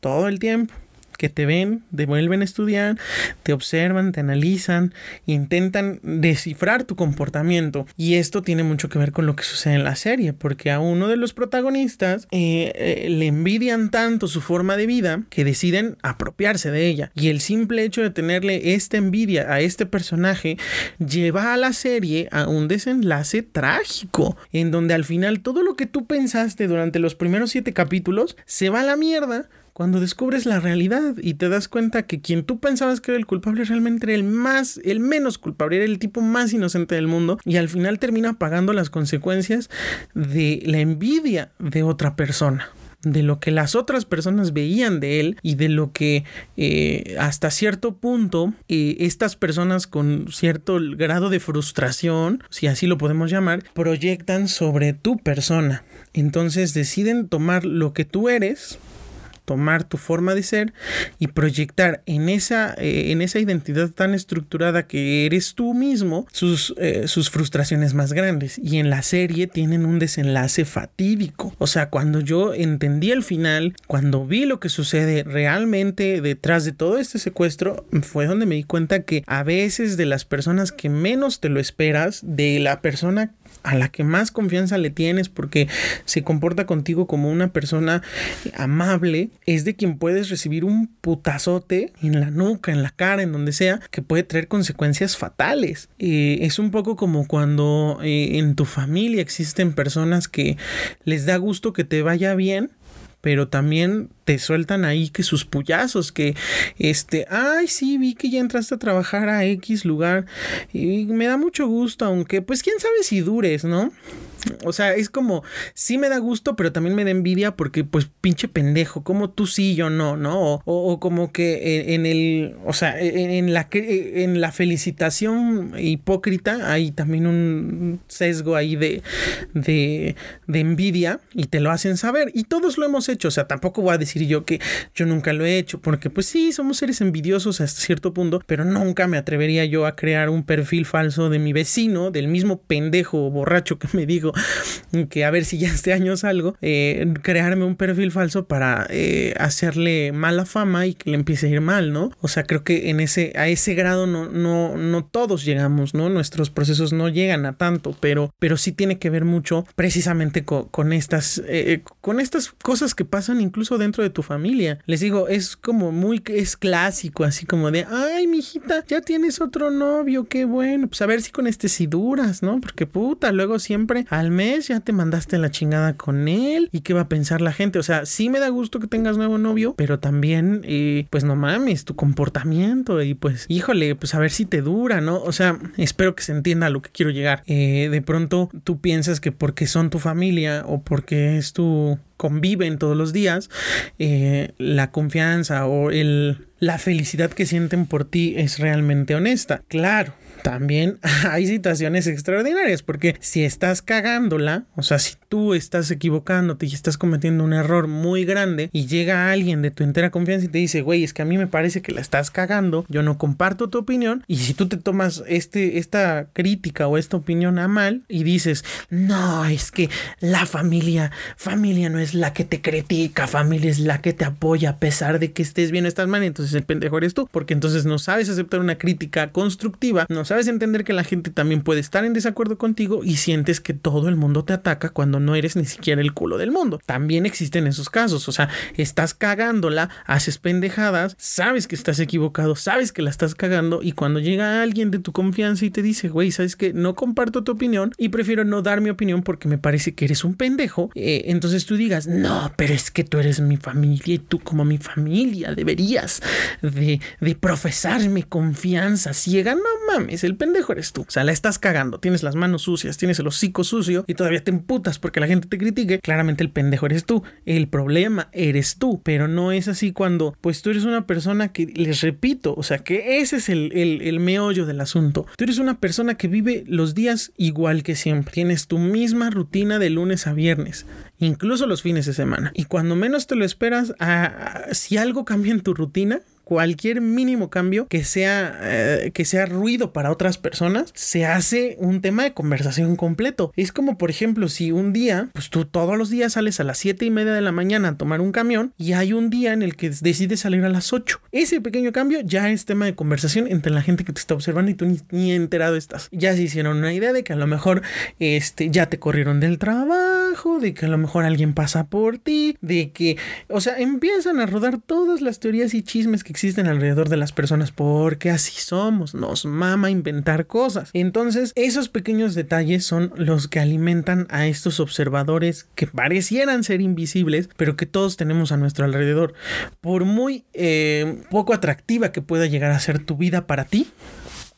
todo el tiempo que te ven, te vuelven a estudiar, te observan, te analizan, intentan descifrar tu comportamiento. Y esto tiene mucho que ver con lo que sucede en la serie, porque a uno de los protagonistas eh, eh, le envidian tanto su forma de vida que deciden apropiarse de ella. Y el simple hecho de tenerle esta envidia a este personaje lleva a la serie a un desenlace trágico, en donde al final todo lo que tú pensaste durante los primeros siete capítulos se va a la mierda cuando descubres la realidad y te das cuenta que quien tú pensabas que era el culpable realmente era el más, el menos culpable, era el tipo más inocente del mundo y al final termina pagando las consecuencias de la envidia de otra persona de lo que las otras personas veían de él y de lo que eh, hasta cierto punto eh, estas personas con cierto grado de frustración, si así lo podemos llamar, proyectan sobre tu persona. Entonces deciden tomar lo que tú eres, tomar tu forma de ser y proyectar en esa, eh, en esa identidad tan estructurada que eres tú mismo sus, eh, sus frustraciones más grandes. Y en la serie tienen un desenlace fatídico. O sea, cuando yo entendí el final, cuando vi lo que sucede realmente detrás de todo este secuestro, fue donde me di cuenta que a veces de las personas que menos te lo esperas, de la persona a la que más confianza le tienes porque se comporta contigo como una persona amable, es de quien puedes recibir un putazote en la nuca, en la cara, en donde sea, que puede traer consecuencias fatales. Eh, es un poco como cuando eh, en tu familia existen personas que les da gusto que te vaya bien, pero también te sueltan ahí que sus puyazos, que este, ay, sí, vi que ya entraste a trabajar a X lugar y me da mucho gusto, aunque pues quién sabe si dures, ¿no? O sea, es como, sí me da gusto, pero también me da envidia porque, pues, pinche pendejo, como tú sí, yo no, ¿no? O, como que en, el, o sea, en, la, en la felicitación hipócrita hay también un sesgo ahí de, de, de envidia y te lo hacen saber. Y todos lo hemos hecho, o sea, tampoco voy a decir yo que yo nunca lo he hecho, porque pues sí, somos seres envidiosos hasta cierto punto, pero nunca me atrevería yo a crear un perfil falso de mi vecino, del mismo pendejo borracho que me digo que a ver si ya este año salgo, eh, crearme un perfil falso para eh, hacerle mala fama y que le empiece a ir mal, ¿no? O sea, creo que en ese, a ese grado no, no, no todos llegamos, ¿no? Nuestros procesos no llegan a tanto, pero, pero sí tiene que ver mucho precisamente con, estas, eh, con estas cosas que pasan incluso dentro de tu familia. Les digo, es como muy, es clásico, así como de, ay, mijita, ya tienes otro novio, qué bueno, pues a ver si con este sí duras, ¿no? Porque puta, luego siempre al mes ya te mandaste la chingada con él y qué va a pensar la gente. O sea, sí me da gusto que tengas nuevo novio, pero también, eh, pues no mames, tu comportamiento y pues, híjole, pues a ver si te dura, ¿no? O sea, espero que se entienda a lo que quiero llegar. Eh, de pronto tú piensas que porque son tu familia o porque es tu conviven todos los días, eh, la confianza o el, la felicidad que sienten por ti es realmente honesta. Claro, también hay situaciones extraordinarias, porque si estás cagándola, o sea, si tú estás equivocándote y estás cometiendo un error muy grande y llega alguien de tu entera confianza y te dice, güey, es que a mí me parece que la estás cagando, yo no comparto tu opinión, y si tú te tomas este, esta crítica o esta opinión a mal y dices, no, es que la familia, familia no es la que te critica, familia es la que te apoya a pesar de que estés bien o estás mal, entonces el pendejo eres tú, porque entonces no sabes aceptar una crítica constructiva, no sabes entender que la gente también puede estar en desacuerdo contigo y sientes que todo el mundo te ataca cuando no eres ni siquiera el culo del mundo. También existen esos casos, o sea, estás cagándola, haces pendejadas, sabes que estás equivocado, sabes que la estás cagando y cuando llega alguien de tu confianza y te dice, güey, sabes que no comparto tu opinión y prefiero no dar mi opinión porque me parece que eres un pendejo, eh, entonces tú digas, no, pero es que tú eres mi familia y tú como mi familia deberías de, de profesarme confianza ciega, no mames el pendejo eres tú. O sea, la estás cagando, tienes las manos sucias, tienes el hocico sucio y todavía te emputas porque la gente te critique. Claramente el pendejo eres tú. El problema eres tú, pero no es así cuando, pues tú eres una persona que, les repito, o sea, que ese es el, el meollo del asunto. Tú eres una persona que vive los días igual que siempre. Tienes tu misma rutina de lunes a viernes incluso los fines de semana. Y cuando menos te lo esperas, si algo cambia en tu rutina, cualquier mínimo cambio que sea, eh, que sea ruido para otras personas, se hace un tema de conversación completo. Es como, por ejemplo, si un día, pues tú todos los días sales a las 7 y media de la mañana a tomar un camión y hay un día en el que decides salir a las 8. Ese pequeño cambio ya es tema de conversación entre la gente que te está observando y tú ni, enterado estás. Ya se hicieron una idea de que a lo mejor este, ya te corrieron del trabajo, de que a lo mejor alguien pasa por ti, de que, o sea, empiezan a rodar todas las teorías y chismes que existen alrededor de las personas porque así somos, nos mama inventar cosas. Entonces, esos pequeños detalles son los que alimentan a estos observadores que parecieran ser invisibles, pero que todos tenemos a nuestro alrededor. Por muy eh, poco atractiva que pueda llegar a ser tu vida para ti,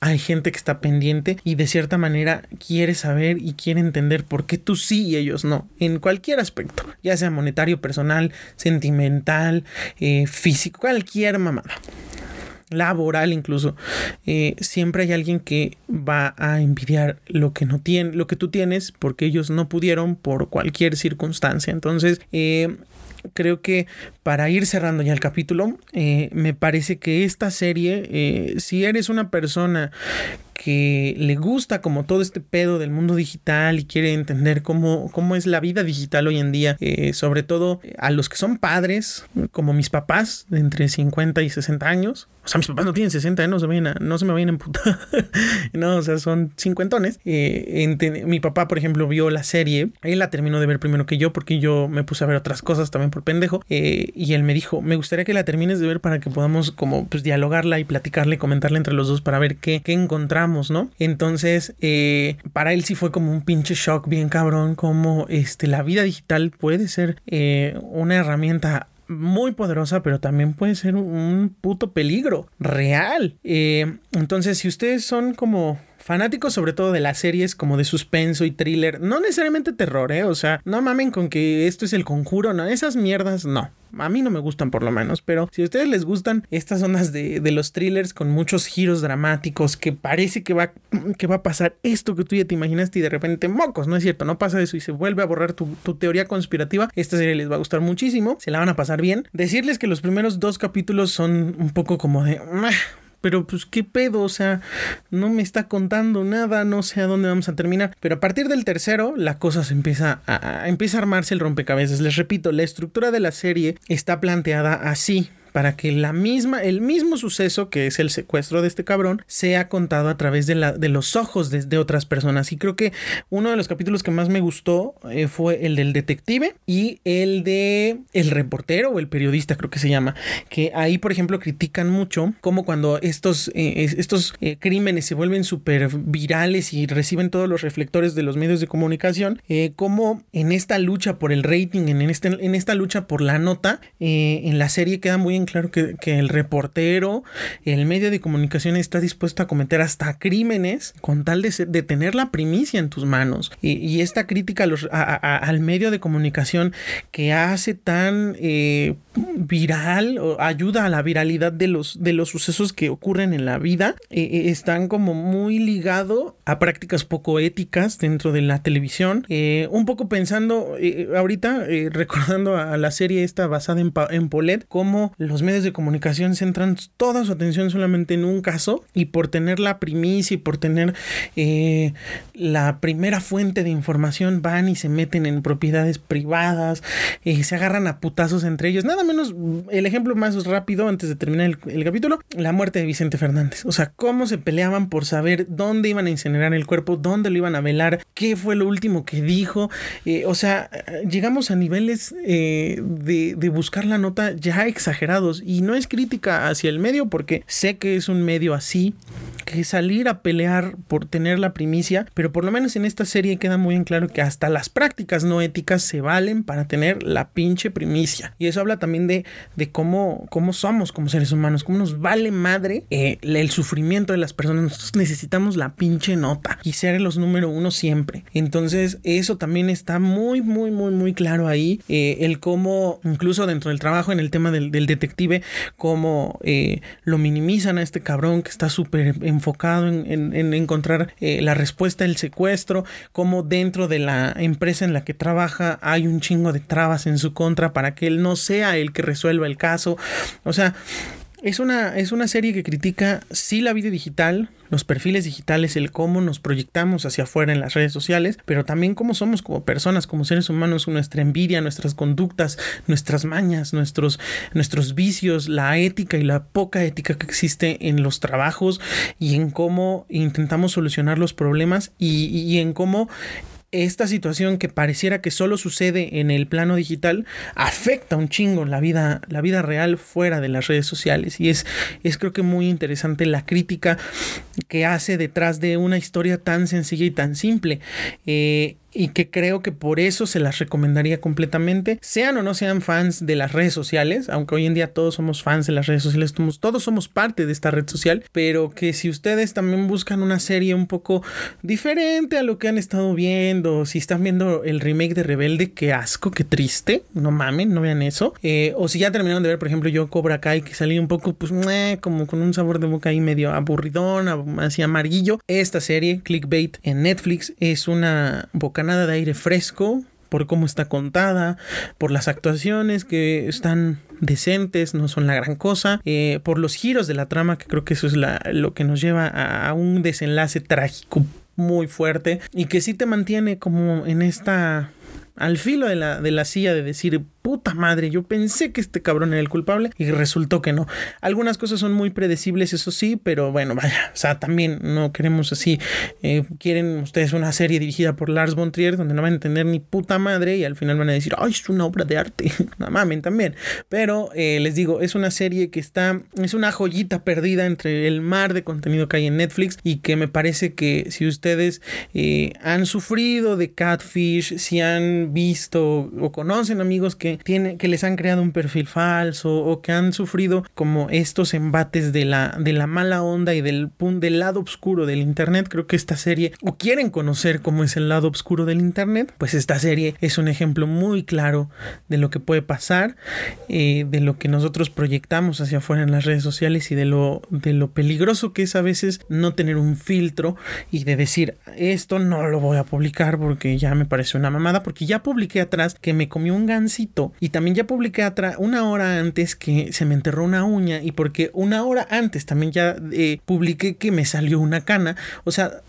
hay gente que está pendiente y de cierta manera quiere saber y quiere entender por qué tú sí y ellos no, en cualquier aspecto, ya sea monetario, personal, sentimental, eh, físico, cualquier mamada laboral incluso eh, siempre hay alguien que va a envidiar lo que no tiene lo que tú tienes porque ellos no pudieron por cualquier circunstancia. Entonces eh, creo que para ir cerrando ya el capítulo, eh, me parece que esta serie, eh, si eres una persona que le gusta como todo este pedo del mundo digital y quiere entender cómo, cómo es la vida digital hoy en día, eh, sobre todo a los que son padres, como mis papás de entre 50 y 60 años. O sea, mis papás no tienen 60, no se, vayan no se me vayan a emputar. no, o sea, son cincuentones. Eh, mi papá, por ejemplo, vio la serie. Él la terminó de ver primero que yo porque yo me puse a ver otras cosas también por pendejo. Eh, y él me dijo, me gustaría que la termines de ver para que podamos como pues dialogarla y platicarla y comentarla entre los dos para ver qué, qué encontramos ¿no? Entonces, eh, para él sí fue como un pinche shock bien cabrón, como este, la vida digital puede ser eh, una herramienta muy poderosa, pero también puede ser un puto peligro real. Eh, entonces, si ustedes son como fanáticos sobre todo de las series como de suspenso y thriller, no necesariamente terror, ¿eh? O sea, no mamen con que esto es el conjuro, no, esas mierdas no. A mí no me gustan por lo menos, pero si a ustedes les gustan estas ondas de, los thrillers con muchos giros dramáticos que parece que va, que va a pasar esto que tú ya te imaginaste y de repente mocos, no es cierto, no pasa eso y se vuelve a borrar tu, tu teoría conspirativa, esta serie les va a gustar muchísimo, se la van a pasar bien. Decirles que los primeros dos capítulos son un poco como de pero pues qué pedo, o sea, no me está contando nada, no sé a dónde vamos a terminar. Pero a partir del tercero, la cosa se empieza a, a empieza a armarse el rompecabezas. Les repito, la estructura de la serie está planteada así para que la misma, el mismo suceso que es el secuestro de este cabrón sea contado a través de, la, de los ojos de, otras personas. Y creo que uno de los capítulos que más me gustó eh, fue el del detective y el de el reportero o el periodista, creo que se llama. Que ahí, por ejemplo, critican mucho como cuando estos, eh, estos eh, crímenes se vuelven súper virales y reciben todos los reflectores de los medios de comunicación, como en esta lucha por el rating, en, este, en esta lucha por la nota, en la serie queda muy claro que, el reportero, el medio de comunicación está dispuesto a cometer hasta crímenes con tal de, de tener la primicia en tus manos. Y, esta crítica al medio de comunicación que hace tan eh, viral o ayuda a la viralidad de los, de los sucesos que ocurren en la vida, eh, eh, están como muy ligado a prácticas poco éticas dentro de la televisión. un poco pensando ahorita, recordando a la serie esta basada en, en Polet, cómo los medios de comunicación centran toda su atención solamente en un caso y por tener la primicia y por tener eh, la primera fuente de información van y se meten en propiedades privadas, eh, se agarran a putazos entre ellos. Nada menos el ejemplo más rápido antes de terminar el, capítulo, la muerte de Vicente Fernández. O sea, cómo se peleaban por saber dónde iban a incinerar el cuerpo, dónde lo iban a velar, qué fue lo último que dijo. Eh, o sea, llegamos a niveles de, de buscar la nota ya exagerados y no es crítica hacia el medio porque sé que es un medio así, que salir a pelear por tener la primicia, pero por lo menos en esta serie queda muy en claro que hasta las prácticas no éticas se valen para tener la pinche primicia. Y eso habla también de, de cómo, cómo somos como seres humanos, cómo nos vale madre eh, el sufrimiento de las personas. Nosotros necesitamos la pinche nota y ser los número uno siempre. Entonces eso también está muy, muy, muy, muy claro ahí. Eh, el cómo, incluso dentro del trabajo en el tema del, del detective, cómo eh, lo minimizan a este cabrón que está súper enfocado en, encontrar eh, la respuesta del secuestro, cómo dentro de la empresa en la que trabaja hay un chingo de trabas en su contra para que él no sea el que resuelva el caso. O sea, es una, es una serie que critica sí la vida digital, los perfiles digitales, el cómo nos proyectamos hacia afuera en las redes sociales, pero también cómo somos como personas, como seres humanos, nuestra envidia, nuestras conductas, nuestras mañas, nuestros, nuestros vicios, la ética y la poca ética que existe en los trabajos y en cómo intentamos solucionar los problemas y, y en cómo esta situación que pareciera que solo sucede en el plano digital afecta un chingo la vida, la vida real fuera de las redes sociales. Y es, es creo que muy interesante la crítica que hace detrás de una historia tan sencilla y tan simple. Eh, y que creo que por eso se las recomendaría completamente, sean o no sean fans de las redes sociales, aunque hoy en día todos somos fans de las redes sociales, todos somos parte de esta red social, pero que si ustedes también buscan una serie un poco diferente a lo que han estado viendo, si están viendo el remake de Rebelde, qué asco, qué triste, no mamen, no vean eso, eh, o si ya terminaron de ver, por ejemplo, yo Cobra Kai, que salí un poco, pues, como con un sabor de boca ahí medio aburridón, así amarillo, esta serie, Clickbait, en Netflix, es una boca nada de aire fresco por cómo está contada, por las actuaciones que están decentes, no son la gran cosa, eh, por los giros de la trama, que creo que eso es lo que nos lleva a, un desenlace trágico muy fuerte y que sí te mantiene como en esta al filo de la, de la silla de decir, puta madre, yo pensé que este cabrón era el culpable y resultó que no. Algunas cosas son muy predecibles, eso sí, pero bueno, vaya, o sea, también no queremos así. Eh, quieren ustedes una serie dirigida por Lars von Trier donde no van a entender ni puta madre y al final van a decir, ay, es una obra de arte. no mamen también. Pero eh, les digo, es una serie que está, es una joyita perdida entre el mar de contenido que hay en Netflix y que me parece que si ustedes eh, han sufrido de catfish, si han visto o conocen amigos que que les han creado un perfil falso o que han sufrido como estos embates de la, de la mala onda y del, del lado oscuro del Internet. Creo que esta serie, o quieren conocer cómo es el lado oscuro del Internet, pues esta serie es un ejemplo muy claro de lo que puede pasar, eh, de lo que nosotros proyectamos hacia afuera en las redes sociales y de lo, de lo peligroso que es a veces no tener un filtro y de decir esto no lo voy a publicar porque ya me parece una mamada, porque ya publiqué atrás que me comió un gansito Y también ya publiqué una hora antes que se me enterró una uña y porque una hora antes también ya eh, publiqué que me salió una cana. O sea,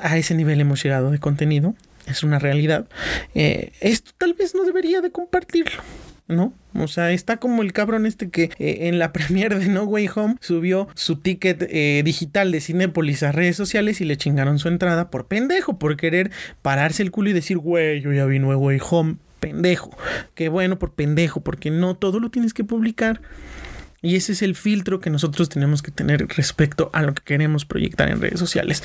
a ese nivel hemos llegado de contenido. Es una realidad. Eh, esto tal vez no debería de compartirlo. ¿no? O sea, está como el cabrón este que eh, en la premiere de No Way Home subió su ticket digital de Cinepolis a redes sociales y le chingaron su entrada por pendejo, por querer pararse el culo y decir, güey, yo ya vi No Way Home, pendejo. Qué bueno por pendejo, porque no todo lo tienes que publicar. Y ese es el filtro que nosotros tenemos que tener respecto a lo que queremos proyectar en redes sociales.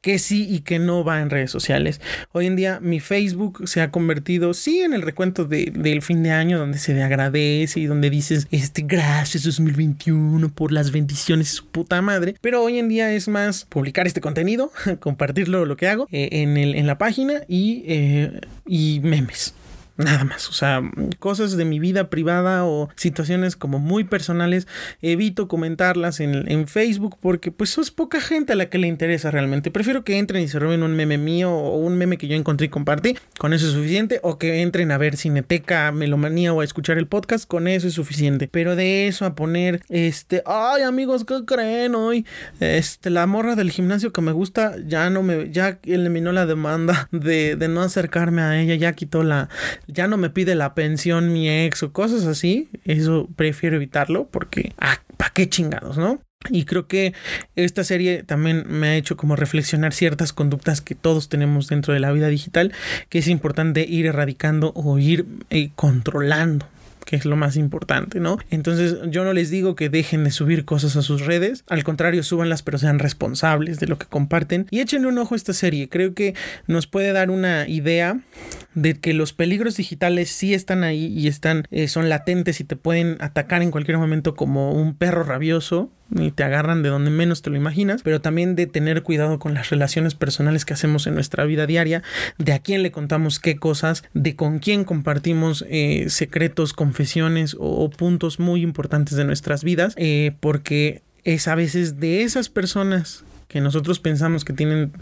Que sí y que no va en redes sociales. Hoy en día mi Facebook se ha convertido, sí, en el recuento del fin de año donde se le agradece y donde dices, este, gracias 2021 por las bendiciones de su puta madre. Pero hoy en día es más publicar este contenido, compartirlo, lo que hago eh, en, el, en la página y, eh, y memes. Nada más, o sea, cosas de mi vida privada o situaciones como muy personales, evito comentarlas en, en, Facebook porque pues es poca gente a la que le interesa realmente. Prefiero que entren y se roben un meme mío o un meme que yo encontré y compartí, con eso es suficiente, o que entren a ver Cineteca, Melomanía o a escuchar el podcast, con eso es suficiente. Pero de eso a poner, este, ay amigos, ¿qué creen hoy? Este, la morra del gimnasio que me gusta ya no me, ya eliminó la demanda de, de no acercarme a ella, ya quitó la ya no me pide la pensión mi ex o cosas así, eso prefiero evitarlo porque, ah, ¿para qué chingados, no? Y creo que esta serie también me ha hecho como reflexionar ciertas conductas que todos tenemos dentro de la vida digital, que es importante ir erradicando o ir eh, controlando que es lo más importante, ¿no? Entonces yo no les digo que dejen de subir cosas a sus redes, al contrario, súbanlas, pero sean responsables de lo que comparten y échenle un ojo a esta serie. Creo que nos puede dar una idea de que los peligros digitales sí están ahí y están, eh, son latentes y te pueden atacar en cualquier momento como un perro rabioso y te agarran de donde menos te lo imaginas, pero también de tener cuidado con las relaciones personales que hacemos en nuestra vida diaria, de a quién le contamos qué cosas, de con quién compartimos eh, secretos, confesiones o, puntos muy importantes de nuestras vidas, eh, porque es a veces de esas personas que nosotros pensamos que tienen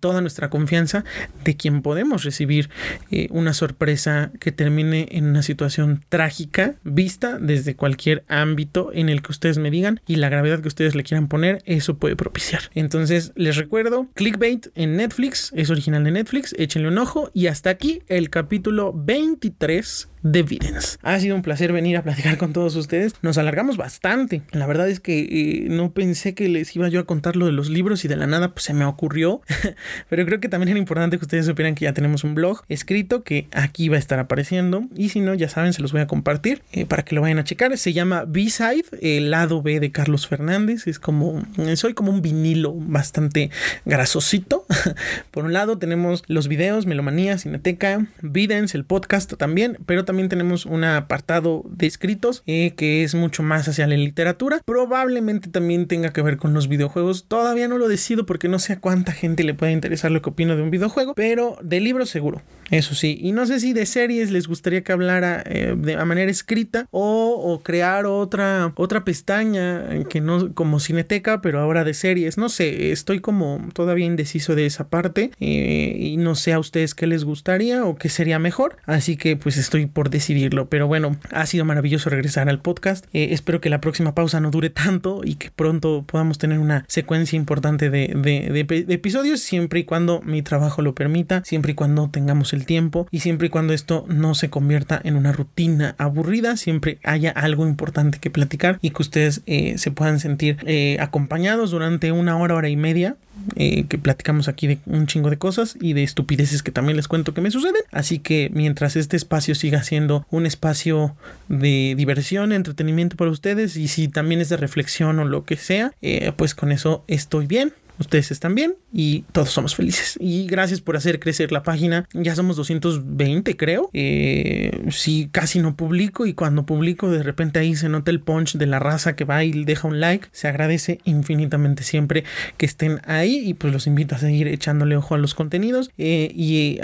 toda nuestra confianza, de quien podemos recibir eh, una sorpresa que termine en una situación trágica vista desde cualquier ámbito en el que ustedes me digan y la gravedad que ustedes le quieran poner, eso puede propiciar. Entonces, les recuerdo, Clickbait en Netflix, es original de Netflix, échenle un ojo y hasta aquí el capítulo 23 de Videns. Ha sido un placer venir a platicar con todos ustedes. Nos alargamos bastante. La verdad es que eh, no pensé que les iba yo a contar lo de los libros y de la nada pues se me ocurrió. Pero creo que también era importante que ustedes supieran que ya tenemos un blog escrito que aquí va a estar apareciendo. Y si no, ya saben, se los voy a compartir eh, para que lo vayan a checar. Se llama B-Side, el lado B de Carlos Fernández. Es como, soy como un vinilo bastante grasosito. Por un lado tenemos los videos, Melomanía, Cineteca, Videns, el podcast también, pero también también tenemos un apartado de escritos eh, que es mucho más hacia la literatura. Probablemente también tenga que ver con los videojuegos. Todavía no lo decido porque no sé a cuánta gente le puede interesar lo que opino de un videojuego, pero de libros seguro. Eso sí, y no sé si de series les gustaría que hablara eh, de manera escrita o, crear otra, otra pestaña que no como cineteca, pero ahora de series. No sé, estoy como todavía indeciso de esa parte eh, y no sé a ustedes qué les gustaría o qué sería mejor. Así que pues estoy por decidirlo. Pero bueno, ha sido maravilloso regresar al podcast. Eh, espero que la próxima pausa no dure tanto y que pronto podamos tener una secuencia importante de, de episodios siempre y cuando mi trabajo lo permita, siempre y cuando tengamos tiempo y siempre y cuando esto no se convierta en una rutina aburrida, siempre haya algo importante que platicar y que ustedes eh, se puedan sentir eh, acompañados durante una hora, hora y media eh, que platicamos aquí de un chingo de cosas y de estupideces que también les cuento que me suceden. Así que mientras este espacio siga siendo un espacio de diversión, entretenimiento para ustedes y si también es de reflexión o lo que sea, pues con eso estoy bien ustedes están bien y todos somos felices. Y gracias por hacer crecer la página. Ya somos 220, creo. Eh, sí, casi no publico y cuando publico de repente ahí se nota el punch de la raza que va y deja un like. Se agradece infinitamente siempre que estén ahí y pues los invito a seguir echándole ojo a los contenidos eh, y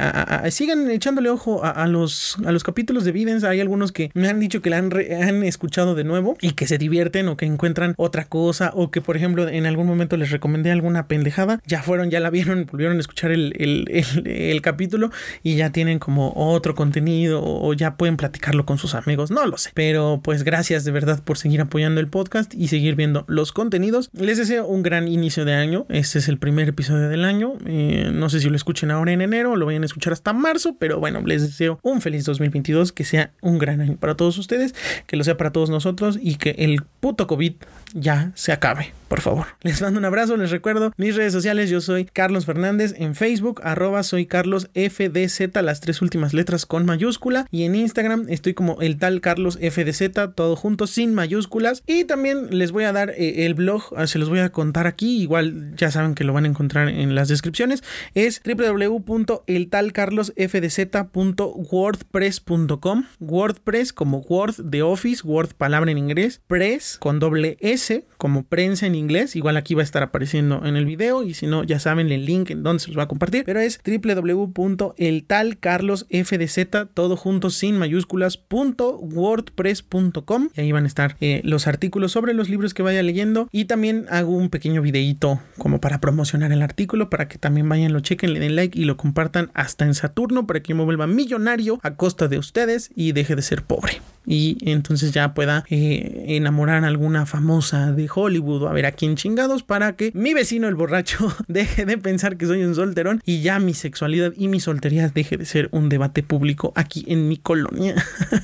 sigan echándole ojo a, los, a los capítulos de Videns. Hay algunos que me han dicho que la han, han escuchado de nuevo y que se divierten o que encuentran otra cosa o que por ejemplo en algún momento les recomendé alguna pendejada, ya fueron ya la vieron, volvieron a escuchar el, el, capítulo y ya tienen como otro contenido o ya pueden platicarlo con sus amigos, no lo sé. Pero pues gracias de verdad por seguir apoyando el podcast y seguir viendo los contenidos. Les deseo un gran inicio de año. Este es el primer episodio del año. Eh, no sé si lo escuchen ahora en enero o lo vayan a escuchar hasta marzo, pero bueno, les deseo un feliz 2022, que sea un gran año para todos ustedes, que lo sea para todos nosotros y que el puto COVID ya se acabe por favor. Les mando un abrazo, les recuerdo mis redes sociales, yo soy Carlos Fernández en Facebook, arroba soy Carlos FDZ, las tres últimas letras con mayúscula, y en Instagram estoy como el tal Carlos FDZ, todo junto sin mayúsculas, y también les voy a dar eh, el blog, ah, se los voy a contar aquí, igual ya saben que lo van a encontrar en las descripciones, es www.eltalcarlosfdz.wordpress.com, WordPress como Word de Office, Word palabra en inglés, Press con doble S como prensa en inglés. Igual aquí va a estar apareciendo en el video y si no, ya saben el link en donde se los va a compartir. Pero es www.eltalcarlosfdz, todo junto sin mayúsculas, .wordpress.com y ahí van a estar eh, los artículos sobre los libros que vaya leyendo y también hago un pequeño videíto como para promocionar el artículo para que también vayan, lo chequen, le den like y lo compartan hasta en Saturno para que me vuelva millonario a costa de ustedes y deje de ser pobre y entonces ya pueda eh, enamorar a alguna famosa de Hollywood o a ver a quién chingados para que mi vecino el borracho deje de pensar que soy un solterón y ya mi sexualidad y mi soltería deje de ser un debate público aquí en mi colonia.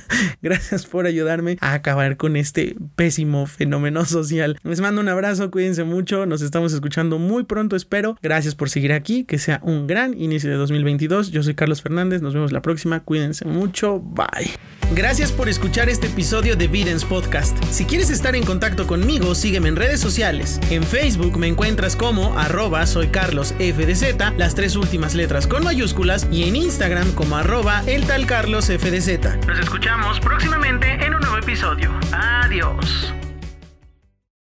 Gracias por ayudarme a acabar con este pésimo fenómeno social. Les mando un abrazo, cuídense mucho, nos estamos escuchando muy pronto, espero. Gracias por seguir aquí, que sea un gran inicio de 2022. Yo soy Carlos Fernández, nos vemos la próxima, cuídense mucho, bye. Gracias por escuchar este episodio de Videns Podcast. Si quieres estar en contacto conmigo, sígueme en redes sociales. En Facebook me encuentras como arroba soy las tres últimas letras con mayúsculas, y en Instagram como arroba. Nos escuchamos próximamente en un nuevo episodio. Adiós.